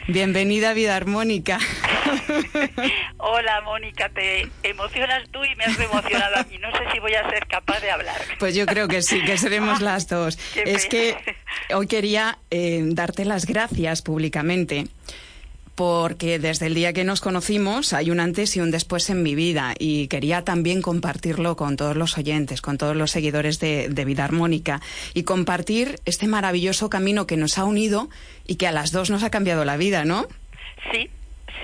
Bienvenida a Vida Armónica. Hola, Mónica, te emocionas tú y me has emocionado a mí. No sé si voy a ser capaz de hablar. Pues yo creo que sí, que seremos las dos. es que hoy quería eh, darte las gracias públicamente porque desde el día que nos conocimos hay un antes y un después en mi vida y quería también compartirlo con todos los oyentes, con todos los seguidores de, Vida Armónica y compartir este maravilloso camino que nos ha unido y que a las dos nos ha cambiado la vida, ¿no? Sí,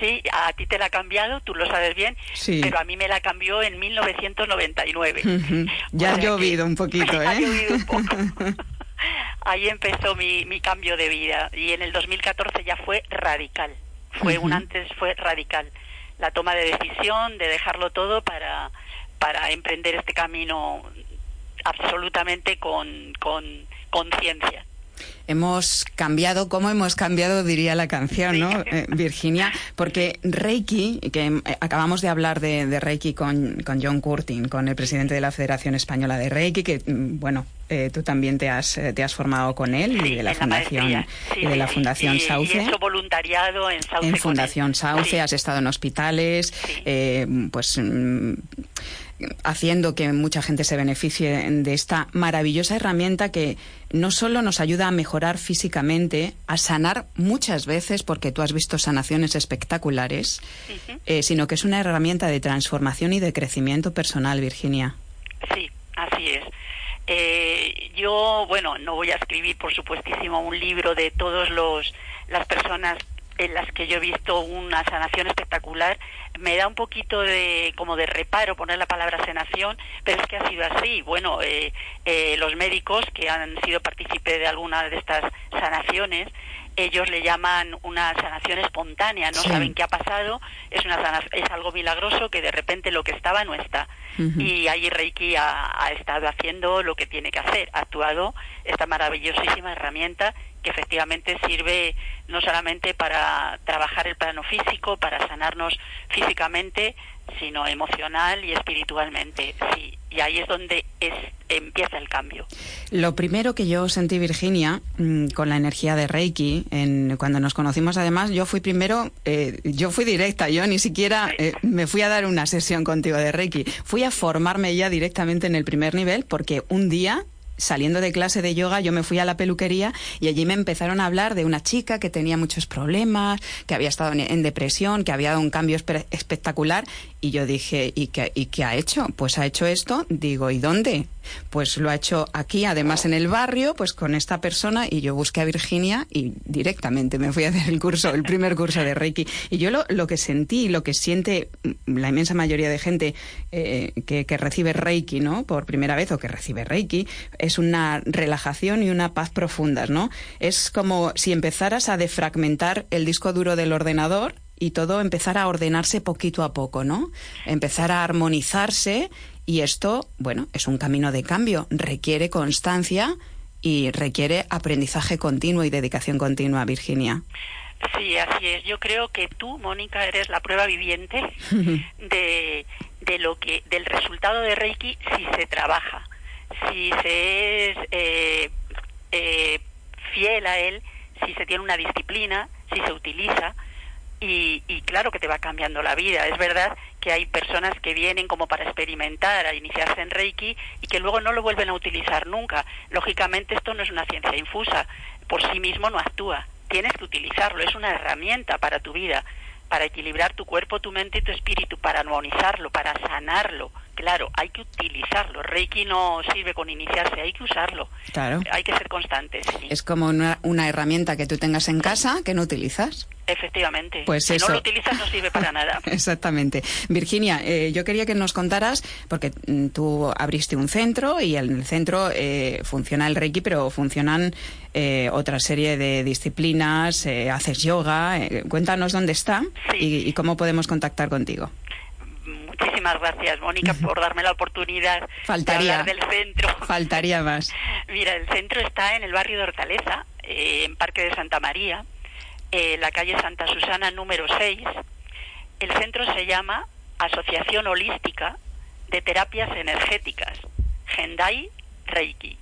sí, a ti te la ha cambiado, tú lo sabes bien, pero a mí me la cambió en 1999. Ya ha llovido un poquito, ¿eh? Ha llovido un poco. Ahí empezó mi, mi cambio de vida y en el 2014 ya fue radical. Fue un antes, fue radical. La toma de decisión de dejarlo todo para, para emprender este camino absolutamente con conciencia hemos cambiado, ¿cómo hemos cambiado? Diría la canción, ¿no, eh, Virginia? Porque Reiki, que eh, acabamos de hablar de, Reiki con, John Curtin, con el presidente de la Federación Española de Reiki, que, mm, bueno, eh, tú también te has, te has formado con él y de la Fundación, y de la fundación Sauce. Y voluntariado en Sauce. En Fundación Sauce, has estado en hospitales, pues mm, haciendo que mucha gente se beneficie de esta maravillosa herramienta que no solo nos ayuda a mejorar físicamente, a sanar muchas veces, porque tú has visto sanaciones espectaculares, eh, sino que es una herramienta de transformación y de crecimiento personal, Virginia. Sí, así es. Eh, yo, bueno, no voy a escribir, por supuestísimo, un libro de todos los las personas en las que yo he visto una sanación espectacular. Me da un poquito de como de reparo poner la palabra sanación, pero es que ha sido así. Bueno, eh, eh, los médicos que han sido partícipes de alguna de estas sanaciones ellos le llaman una sanación espontánea, no saben qué ha pasado, es, una es algo milagroso que de repente lo que estaba no está. Y ahí Reiki ha, ha, estado haciendo lo que tiene que hacer, ha actuado esta maravillosísima herramienta que efectivamente sirve no solamente para trabajar el plano físico, para sanarnos físicamente, sino emocional y espiritualmente. Sí, y ahí es donde es, empieza el cambio. Lo primero que yo sentí, Virginia, mm, con la energía de Reiki, en, cuando nos conocimos además, yo fui primero, eh, yo fui directa, yo ni siquiera eh, me fui a dar una sesión contigo de Reiki, fui a formarme ya directamente en el primer nivel porque un día saliendo de clase de yoga, yo me fui a la peluquería y allí me empezaron a hablar de una chica que tenía muchos problemas, que había estado en depresión, que había dado un cambio espectacular. Y yo dije, ¿y qué, ¿y qué ha hecho? Pues ha hecho esto. Digo, ¿y dónde? Pues lo ha hecho aquí, además en el barrio, pues con esta persona. Y yo busqué a Virginia y directamente me fui a hacer el curso, el primer curso de Reiki. Y yo lo, que sentí, lo que siente la inmensa mayoría de gente eh, que, que recibe Reiki, ¿no? Por primera vez o que recibe Reiki, es una relajación y una paz profundas, ¿no? Es como si empezaras a defragmentar el disco duro del ordenador y todo empezar a ordenarse poquito a poco, ¿no? Empezar a armonizarse y esto, bueno, es un camino de cambio, requiere constancia y requiere aprendizaje continuo y dedicación continua, Virginia. Sí, así es. Yo creo que tú, Mónica, eres la prueba viviente de, de lo que del resultado de Reiki si se trabaja si se es eh, eh, fiel a él, si se tiene una disciplina, si se utiliza, y, y, claro que te va cambiando la vida. Es verdad que hay personas que vienen como para experimentar, a iniciarse en Reiki y que luego no lo vuelven a utilizar nunca. Lógicamente esto no es una ciencia infusa, por sí mismo no actúa. Tienes que utilizarlo, es una herramienta para tu vida, para equilibrar tu cuerpo, tu mente y tu espíritu, para armonizarlo, para sanarlo, claro, hay que utilizarlo. Reiki no sirve con iniciarse, hay que usarlo. Claro. Hay que ser constantes. Es como una, una, herramienta que tú tengas en casa que no utilizas. Efectivamente. Pues si eso. no lo utilizas no sirve para nada. Exactamente. Virginia, eh, yo quería que nos contaras, porque mm, tú abriste un centro y en el centro eh, funciona el Reiki, pero funcionan eh, otra serie de disciplinas, eh, haces yoga. Eh, cuéntanos dónde está sí. y, y cómo podemos contactar contigo. Muchísimas gracias, Mónica, por darme la oportunidad Faltaría. de hablar del centro. Faltaría más. Mira, el centro está en el barrio de Hortaleza, eh, en Parque de Santa María, eh, la calle Santa Susana número 6. El centro se llama Asociación Holística de Terapias Energéticas, Gendai Reiki.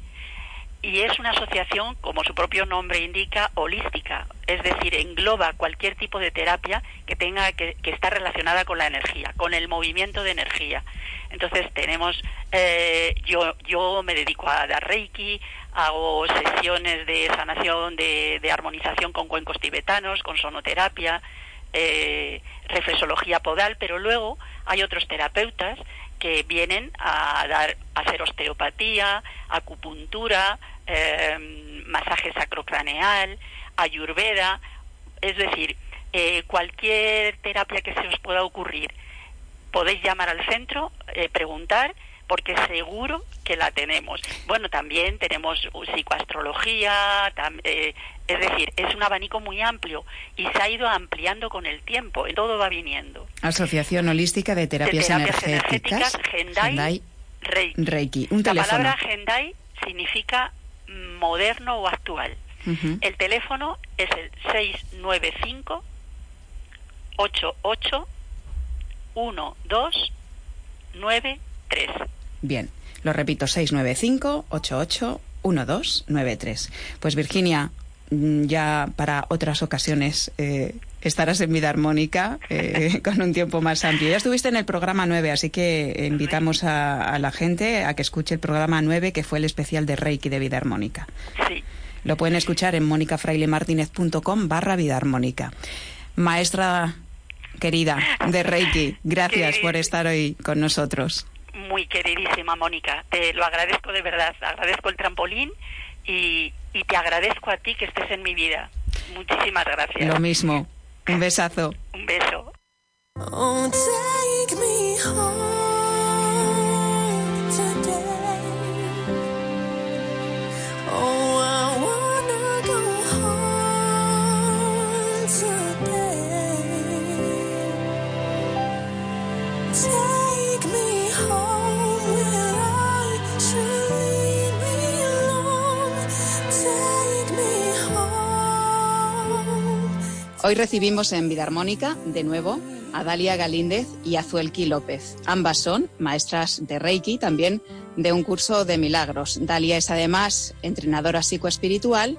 Y es una asociación, como su propio nombre indica, holística, es decir, engloba cualquier tipo de terapia que tenga que, que estar relacionada con la energía, con el movimiento de energía. Entonces tenemos, eh, yo, yo me dedico a dar reiki, hago sesiones de sanación, de, de armonización con cuencos tibetanos, con sonoterapia, eh, reflexología podal, pero luego hay otros terapeutas que vienen a dar a hacer osteopatía, acupuntura, eh, masaje sacrocraneal, ayurveda, es decir, eh, cualquier terapia que se os pueda ocurrir, podéis llamar al centro, eh, preguntar, porque seguro que la tenemos. Bueno, también tenemos psicoastrología, tam, eh, es decir, es un abanico muy amplio y se ha ido ampliando con el tiempo, todo va viniendo. Asociación Holística de Terapias, de terapias Energéticas, energéticas Gendai, Gendai Reiki. Reiki. Un La teléfono. palabra Gendai significa moderno o actual. El teléfono es el 695 88 1293. Bien, lo repito, 695-88-1293. Pues Virginia, mm, ya para otras ocasiones eh, estarás en vida armónica eh, con un tiempo más amplio. Ya estuviste en el programa 9, así que invitamos a, a la gente a que escuche el programa 9, que fue el especial de Reiki de vida armónica. Sí. Lo pueden escuchar en monicafrailemartinez.com barra vida armónica. Maestra querida de Reiki, gracias por estar hoy con nosotros. Muy queridísima Mónica, te lo agradezco de verdad, agradezco el trampolín y, y te agradezco a ti que estés en mi vida. Muchísimas gracias. Lo mismo. Un besazo. Un beso. Oh, take me home today. Oh, I Hoy recibimos en Vida Armónica, de nuevo, a Dalia Galíndez y a Zuelki López. Ambas son maestras de Reiki, también de un curso de milagros. Dalia es además entrenadora psicoespiritual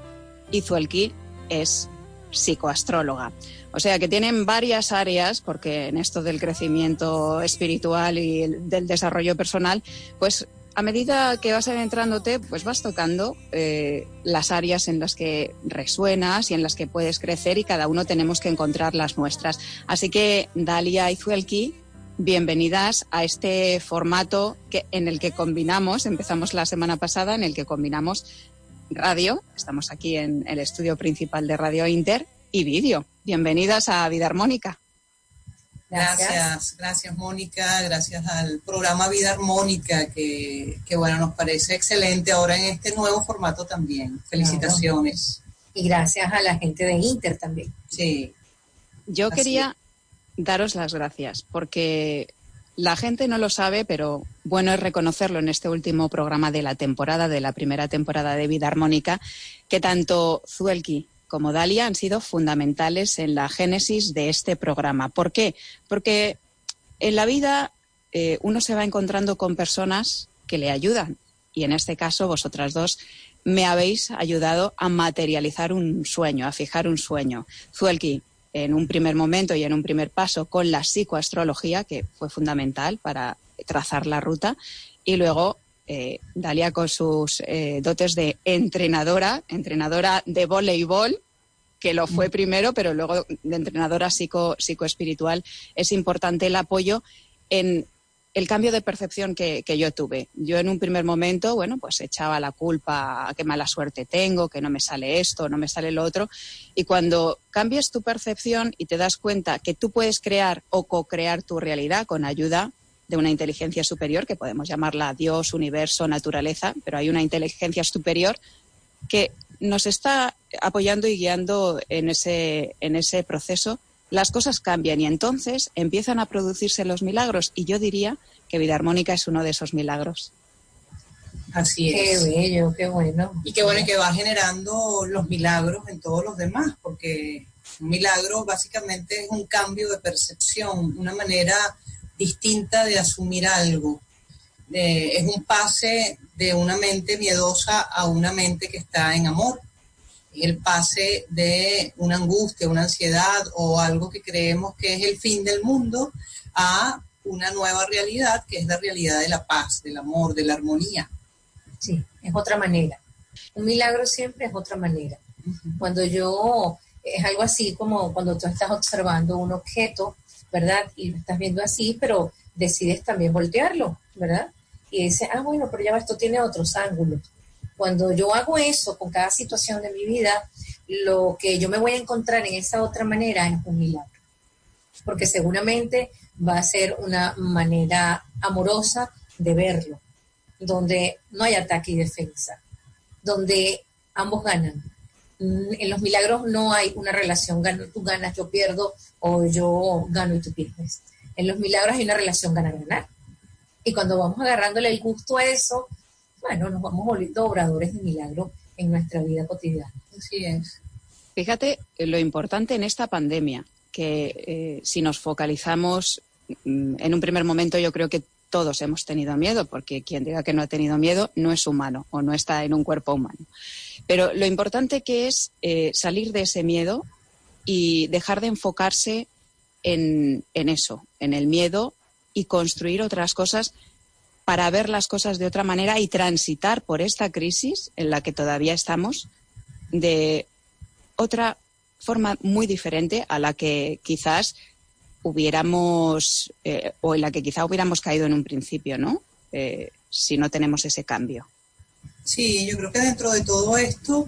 y Zuelki es psicoastróloga. O sea que tienen varias áreas, porque en esto del crecimiento espiritual y el- del desarrollo personal, pues a medida que vas adentrándote, pues vas tocando eh, las áreas en las que resuenas y en las que puedes crecer y cada uno tenemos que encontrar las nuestras. Así que Dalia y Zuelki, bienvenidas a este formato que, en el que combinamos, empezamos la semana pasada, en el que combinamos radio, estamos aquí en el estudio principal de Radio Inter, y vídeo. Bienvenidas a Vida Armónica. Gracias, gracias Mónica, gracias al programa Vida Armónica, que, que bueno, nos parece excelente ahora en este nuevo formato también. Felicitaciones. Y gracias a la gente de Inter también. Sí. Yo Así quería daros las gracias porque la gente no lo sabe, pero bueno es reconocerlo en este último programa de la temporada, de la primera temporada de Vida Armónica, que tanto Zuelki como Dalia han sido fundamentales en la génesis de este programa. ¿Por qué? Porque en la vida eh, uno se va encontrando con personas que le ayudan. Y en este caso, vosotras dos me habéis ayudado a materializar un sueño, a fijar un sueño. Zuelki, en un primer momento y en un primer paso con la psicoastrología, que fue fundamental para trazar la ruta, y luego eh, Dalia con sus eh, dotes de entrenadora, entrenadora de voleibol, que lo fue primero, pero luego de entrenadora psico, psicoespiritual, es importante el apoyo en el cambio de percepción que, que yo tuve. Yo en un primer momento, bueno, pues echaba la culpa a qué mala suerte tengo, que no me sale esto, no me sale lo otro. Y cuando cambias tu percepción y te das cuenta que tú puedes crear o co-crear tu realidad con ayuda de una inteligencia superior, que podemos llamarla Dios, universo, naturaleza, pero hay una inteligencia superior que nos está apoyando y guiando en ese, en ese proceso, las cosas cambian y entonces empiezan a producirse los milagros. Y yo diría que Vida Armónica es uno de esos milagros. Así Qué es. bello, qué bueno. Y qué bueno y que va generando los milagros en todos los demás, porque un milagro básicamente es un cambio de percepción, una manera distinta de asumir algo. Eh, es un pase de una mente miedosa a una mente que está en amor. El pase de una angustia, una ansiedad o algo que creemos que es el fin del mundo a una nueva realidad que es la realidad de la paz, del amor, de la armonía. Sí, es otra manera. Un milagro siempre es otra manera. Cuando yo, es algo así como cuando tú estás observando un objeto, ¿verdad? Y lo estás viendo así, pero decides también voltearlo, ¿verdad? Y dices, ah, bueno, pero ya esto tiene otros ángulos. Cuando yo hago eso con cada situación de mi vida, lo que yo me voy a encontrar en esa otra manera es un milagro. Porque seguramente va a ser una manera amorosa de verlo, donde no hay ataque y defensa, donde ambos ganan. Mm, En los milagros no hay una relación, gano, tú ganas, yo pierdo, o yo gano y tú pierdes. En los milagros hay una relación ganar-ganar. Y cuando vamos agarrándole el gusto a eso, bueno, nos vamos volviendo obradores de milagro en nuestra vida cotidiana. Así es. Fíjate eh, lo importante en esta pandemia, que eh, si nos focalizamos mm, en un primer momento, yo creo que todos hemos tenido miedo, porque quien diga que no ha tenido miedo no es humano o no está en un cuerpo humano. Pero lo importante que es eh, salir de ese miedo y dejar de enfocarse en, en eso, en el miedo y construir otras cosas para ver las cosas de otra manera y transitar por esta crisis en la que todavía estamos de otra forma muy diferente a la que quizás hubiéramos eh, o en la que quizá hubiéramos caído en un principio, ¿no? Eh, si no tenemos ese cambio. Sí, yo creo que dentro de todo esto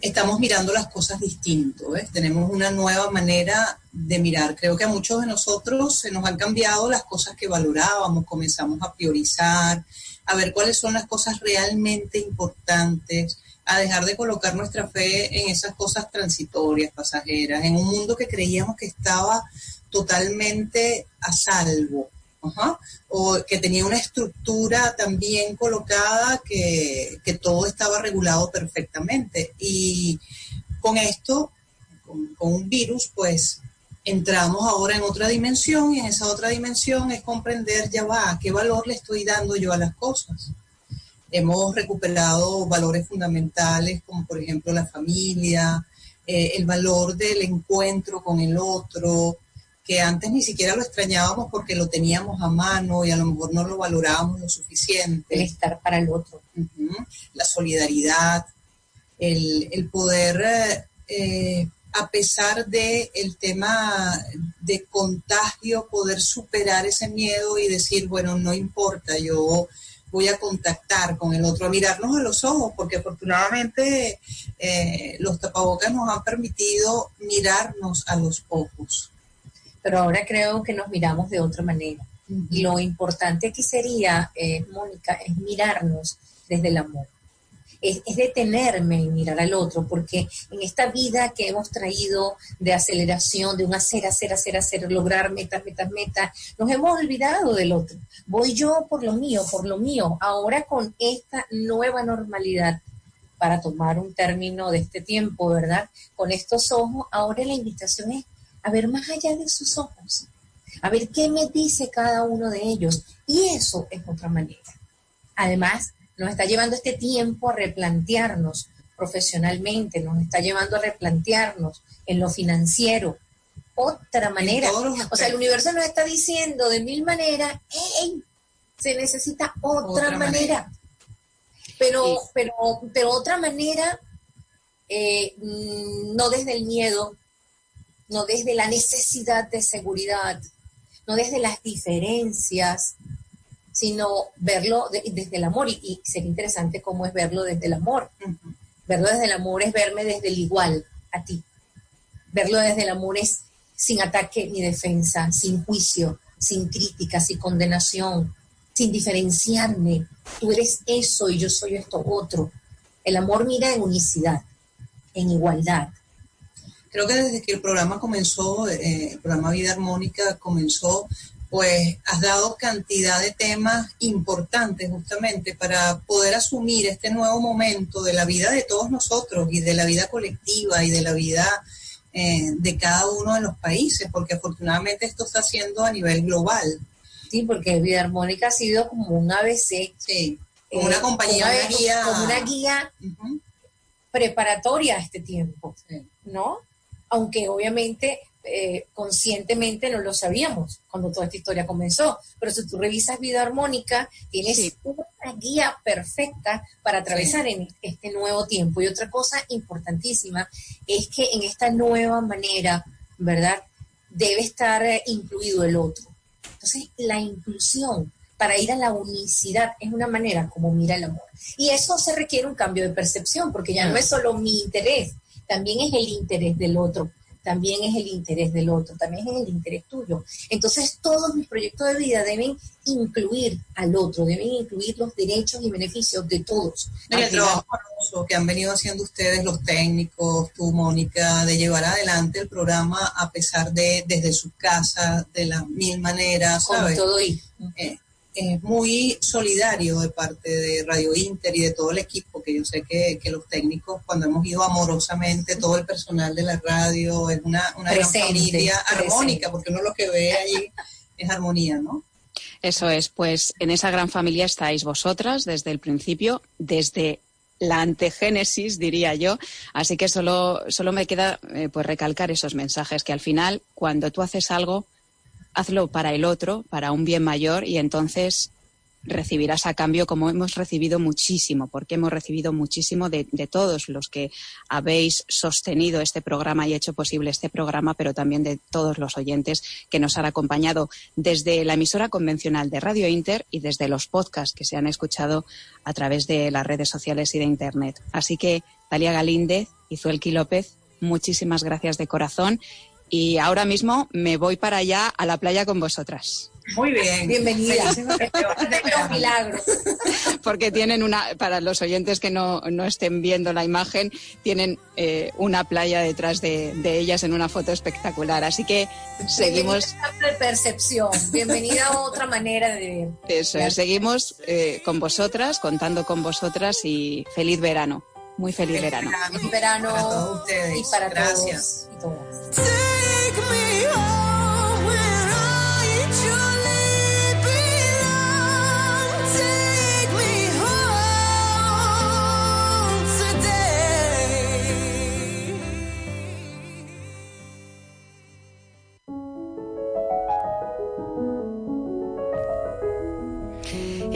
estamos mirando las cosas distinto, tenemos una nueva manera de mirar. Creo que a muchos de nosotros se nos han cambiado las cosas que valorábamos, comenzamos a priorizar, a ver cuáles son las cosas realmente importantes, a dejar de colocar nuestra fe en esas cosas transitorias, pasajeras, en un mundo que creíamos que estaba totalmente a salvo. Ajá. o que tenía una estructura también colocada que, todo estaba regulado perfectamente. Y con esto, con, con un virus, pues entramos ahora en otra dimensión y en esa otra dimensión es comprender, ya va, qué valor le estoy dando yo a las cosas. Hemos recuperado valores fundamentales como por ejemplo la familia, eh, el valor del encuentro con el otro, que antes ni siquiera lo extrañábamos porque lo teníamos a mano y a lo mejor no lo valorábamos lo suficiente. El estar para el otro. La solidaridad, el, el poder, eh, eh, a pesar de el tema de contagio, poder superar ese miedo y decir, bueno, no importa, yo voy a contactar con el otro, a mirarnos a los ojos, porque afortunadamente eh, los tapabocas nos han permitido mirarnos a los ojos. Pero ahora creo que nos miramos de otra manera. Y lo importante aquí sería, eh, Mónica, es mirarnos desde el amor. Es, es detenerme y mirar al otro, porque en esta vida que hemos traído de aceleración, de un hacer, hacer, hacer, hacer, lograr metas, metas, metas, nos hemos olvidado del otro. Voy yo por lo mío, por lo mío. Ahora con esta nueva normalidad, para tomar un término de este tiempo, ¿verdad? Con estos ojos, ahora la invitación es a ver más allá de sus ojos, a ver qué me dice cada uno de ellos. Y eso es otra manera. Además, nos está llevando este tiempo a replantearnos profesionalmente, nos está llevando a replantearnos en lo financiero. Otra manera. O sea, el universo nos está diciendo de mil maneras, ¡hey! Se necesita otra, Otra manera. manera. Pero, pero, pero otra manera, eh, mm, no desde el miedo, no desde la necesidad de seguridad, no desde las diferencias, sino verlo de- desde el amor. Y, y sería interesante cómo es verlo desde el amor. Verlo desde el amor es verme desde el igual a ti. Verlo desde el amor es sin ataque ni defensa, sin juicio, sin crítica, sin condenación, sin diferenciarme. Tú eres eso y yo soy esto otro. El amor mira en unicidad, en igualdad. Creo que desde que el programa comenzó, eh, el programa Vida Armónica comenzó, pues has dado cantidad de temas importantes justamente para poder asumir este nuevo momento de la vida de todos nosotros y de la vida colectiva y de la vida eh, de cada uno de los países, porque afortunadamente esto está haciendo a nivel global. Sí, porque Vida Armónica ha sido como un ABC. Sí, como una compañía, como una guía. como una guía preparatoria a este tiempo, ¿no? Aunque obviamente eh, conscientemente no lo sabíamos cuando toda esta historia comenzó, pero si tú revisas Vida Armónica, tienes una guía perfecta para atravesar en este nuevo tiempo. Y otra cosa importantísima es que en esta nueva manera, ¿verdad? Debe estar eh, incluido el otro. Entonces, la inclusión para ir a la unicidad es una manera como mira el amor. Y eso se requiere un cambio de percepción, porque ya no es solo mi interés, también es el interés del otro, también es el interés del otro, también es el interés tuyo. Entonces, todos mis proyectos de vida deben incluir al otro, deben incluir los derechos y beneficios de todos. Y el trabajo que han venido haciendo ustedes, los técnicos, tú, Mónica, de llevar adelante el programa a pesar de desde su casa, de las mil maneras, Con ¿sabes? todo y- Eh, es muy solidario de parte de Radio Inter y de todo el equipo, que yo sé que, que los técnicos, cuando hemos ido amorosamente, todo el personal de la radio, es una, una gran familia presente. armónica, porque uno lo que ve ahí es armonía, ¿no? Eso es, pues en esa gran familia estáis vosotras desde el principio, desde la antegénesis, diría yo. Así que solo, solo me queda eh, pues recalcar esos mensajes, que al final, cuando tú haces algo, hazlo para el otro, para un bien mayor, y entonces recibirás a cambio como hemos recibido muchísimo, porque hemos recibido muchísimo de, todos los que habéis sostenido este programa y hecho posible este programa, pero también de todos los oyentes que nos han acompañado desde la emisora convencional de Radio Inter y desde los podcasts que se han escuchado a través de las redes sociales y de Internet. Así que, Talia Galíndez y Zuelki López, muchísimas gracias de corazón y ahora mismo me voy para allá a la playa con vosotras. Muy bien. Bienvenida. Un milagro. Porque tienen una, para los oyentes que no, no estén viendo la imagen, tienen eh, una playa detrás de, de ellas en una foto espectacular. Así que seguimos, Bienvenida a percepción. Bienvenida a otra manera de eso, es, seguimos eh, con vosotras, contando con vosotras y feliz verano. Muy feliz verano. Feliz verano Para todos ustedes. y para Gracias. todos y todas.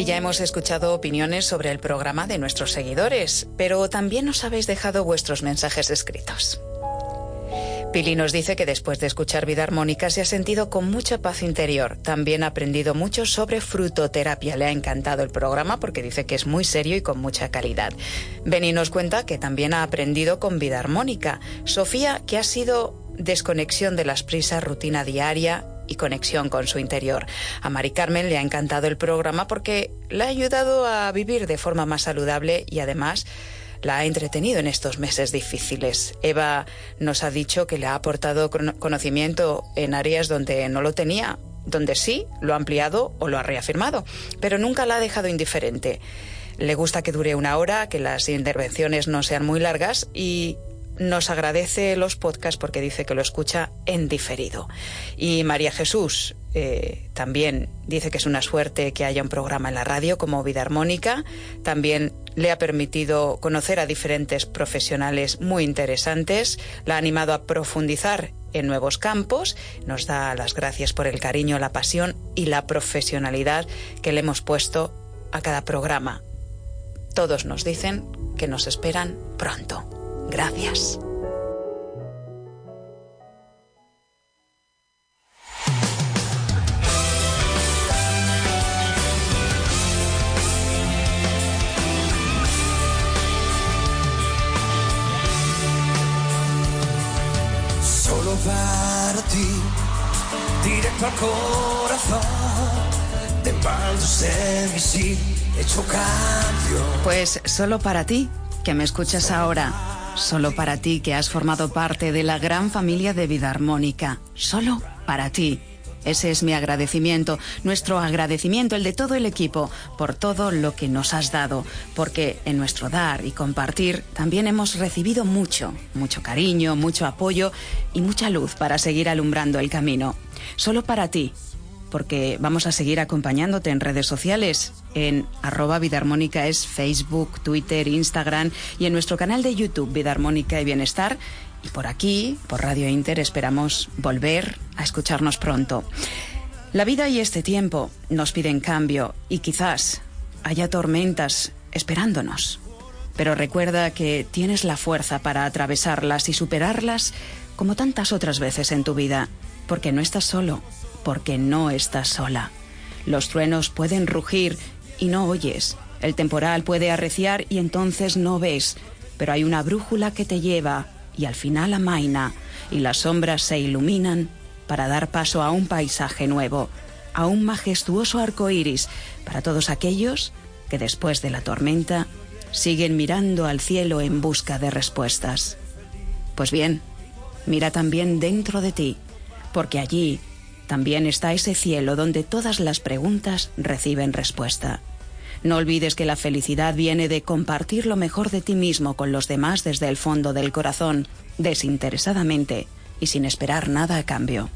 Ya hemos escuchado opiniones sobre el programa de nuestros seguidores, pero también nos habéis dejado vuestros mensajes escritos. Pili nos dice que después de escuchar Vida Armónica se ha sentido con mucha paz interior. También ha aprendido mucho sobre frutoterapia. Le ha encantado el programa porque dice que es muy serio y con mucha calidad. Beni nos cuenta que también ha aprendido con Vida Armónica. Sofía, que ha sido desconexión de las prisas, rutina diaria y conexión con su interior. A Mari Carmen le ha encantado el programa porque le ha ayudado a vivir de forma más saludable y además la ha entretenido en estos meses difíciles. Eva nos ha dicho que le ha aportado cono- conocimiento en áreas donde no lo tenía, donde sí lo ha ampliado o lo ha reafirmado, pero nunca la ha dejado indiferente. Le gusta que dure una hora, que las intervenciones no sean muy largas y nos agradece los podcasts porque dice que lo escucha en diferido. Y María Jesús eh, también dice que es una suerte que haya un programa en la radio como Vida Armónica. También le ha permitido conocer a diferentes profesionales muy interesantes. La ha animado a profundizar en nuevos campos. Nos da las gracias por el cariño, la pasión y la profesionalidad que le hemos puesto a cada programa. Todos nos dicen que nos esperan pronto. Gracias. Para ti, directo al corazón, te hecho. Pues solo para ti, que me escuchas ahora. Solo para ti, que has formado parte de la gran familia de Vida Armónica. Solo para ti. Ese es mi agradecimiento, nuestro agradecimiento, el de todo el equipo, por todo lo que nos has dado, porque en nuestro dar y compartir también hemos recibido mucho, mucho cariño, mucho apoyo y mucha luz para seguir alumbrando el camino. Solo para ti, porque vamos a seguir acompañándote en redes sociales. En arroba Vida Armónica es Facebook, Twitter, Instagram y en nuestro canal de YouTube Vida Armónica y Bienestar. Por aquí, por Radio Inter, esperamos volver a escucharnos pronto. La vida y este tiempo nos piden cambio y quizás haya tormentas esperándonos. Pero recuerda que tienes la fuerza para atravesarlas y superarlas como tantas otras veces en tu vida, porque no estás solo, porque no estás sola. Los truenos pueden rugir y no oyes. El temporal puede arreciar y entonces no ves. Pero hay una brújula que te lleva y al final amaina y las sombras se iluminan para dar paso a un paisaje nuevo, a un majestuoso arco iris para todos aquellos que después de la tormenta siguen mirando al cielo en busca de respuestas. Pues bien, mira también dentro de ti, porque allí también está ese cielo donde todas las preguntas reciben respuesta. No olvides que la felicidad viene de compartir lo mejor de ti mismo con los demás desde el fondo del corazón, desinteresadamente y sin esperar nada a cambio.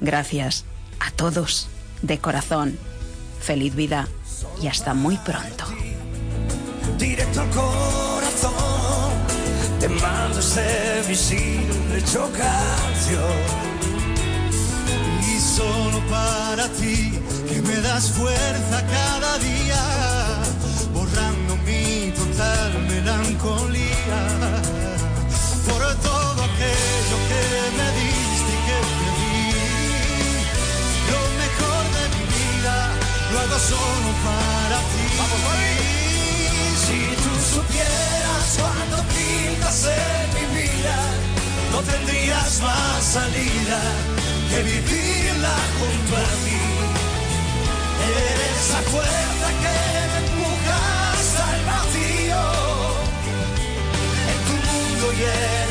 Gracias a todos, de corazón. Feliz vida y hasta muy pronto. Directo al corazón, te solo para ti, que me das fuerza cada día, borrando mi total melancolía. Por todo aquello que me diste y que di, lo mejor de mi vida, lo hago solo para ti. Si tú supieras cuánto pintas en mi vida, no tendrías más salida que vivirla junto a ti. Esa fuerza que me empujas al vacío, en tu mundo y en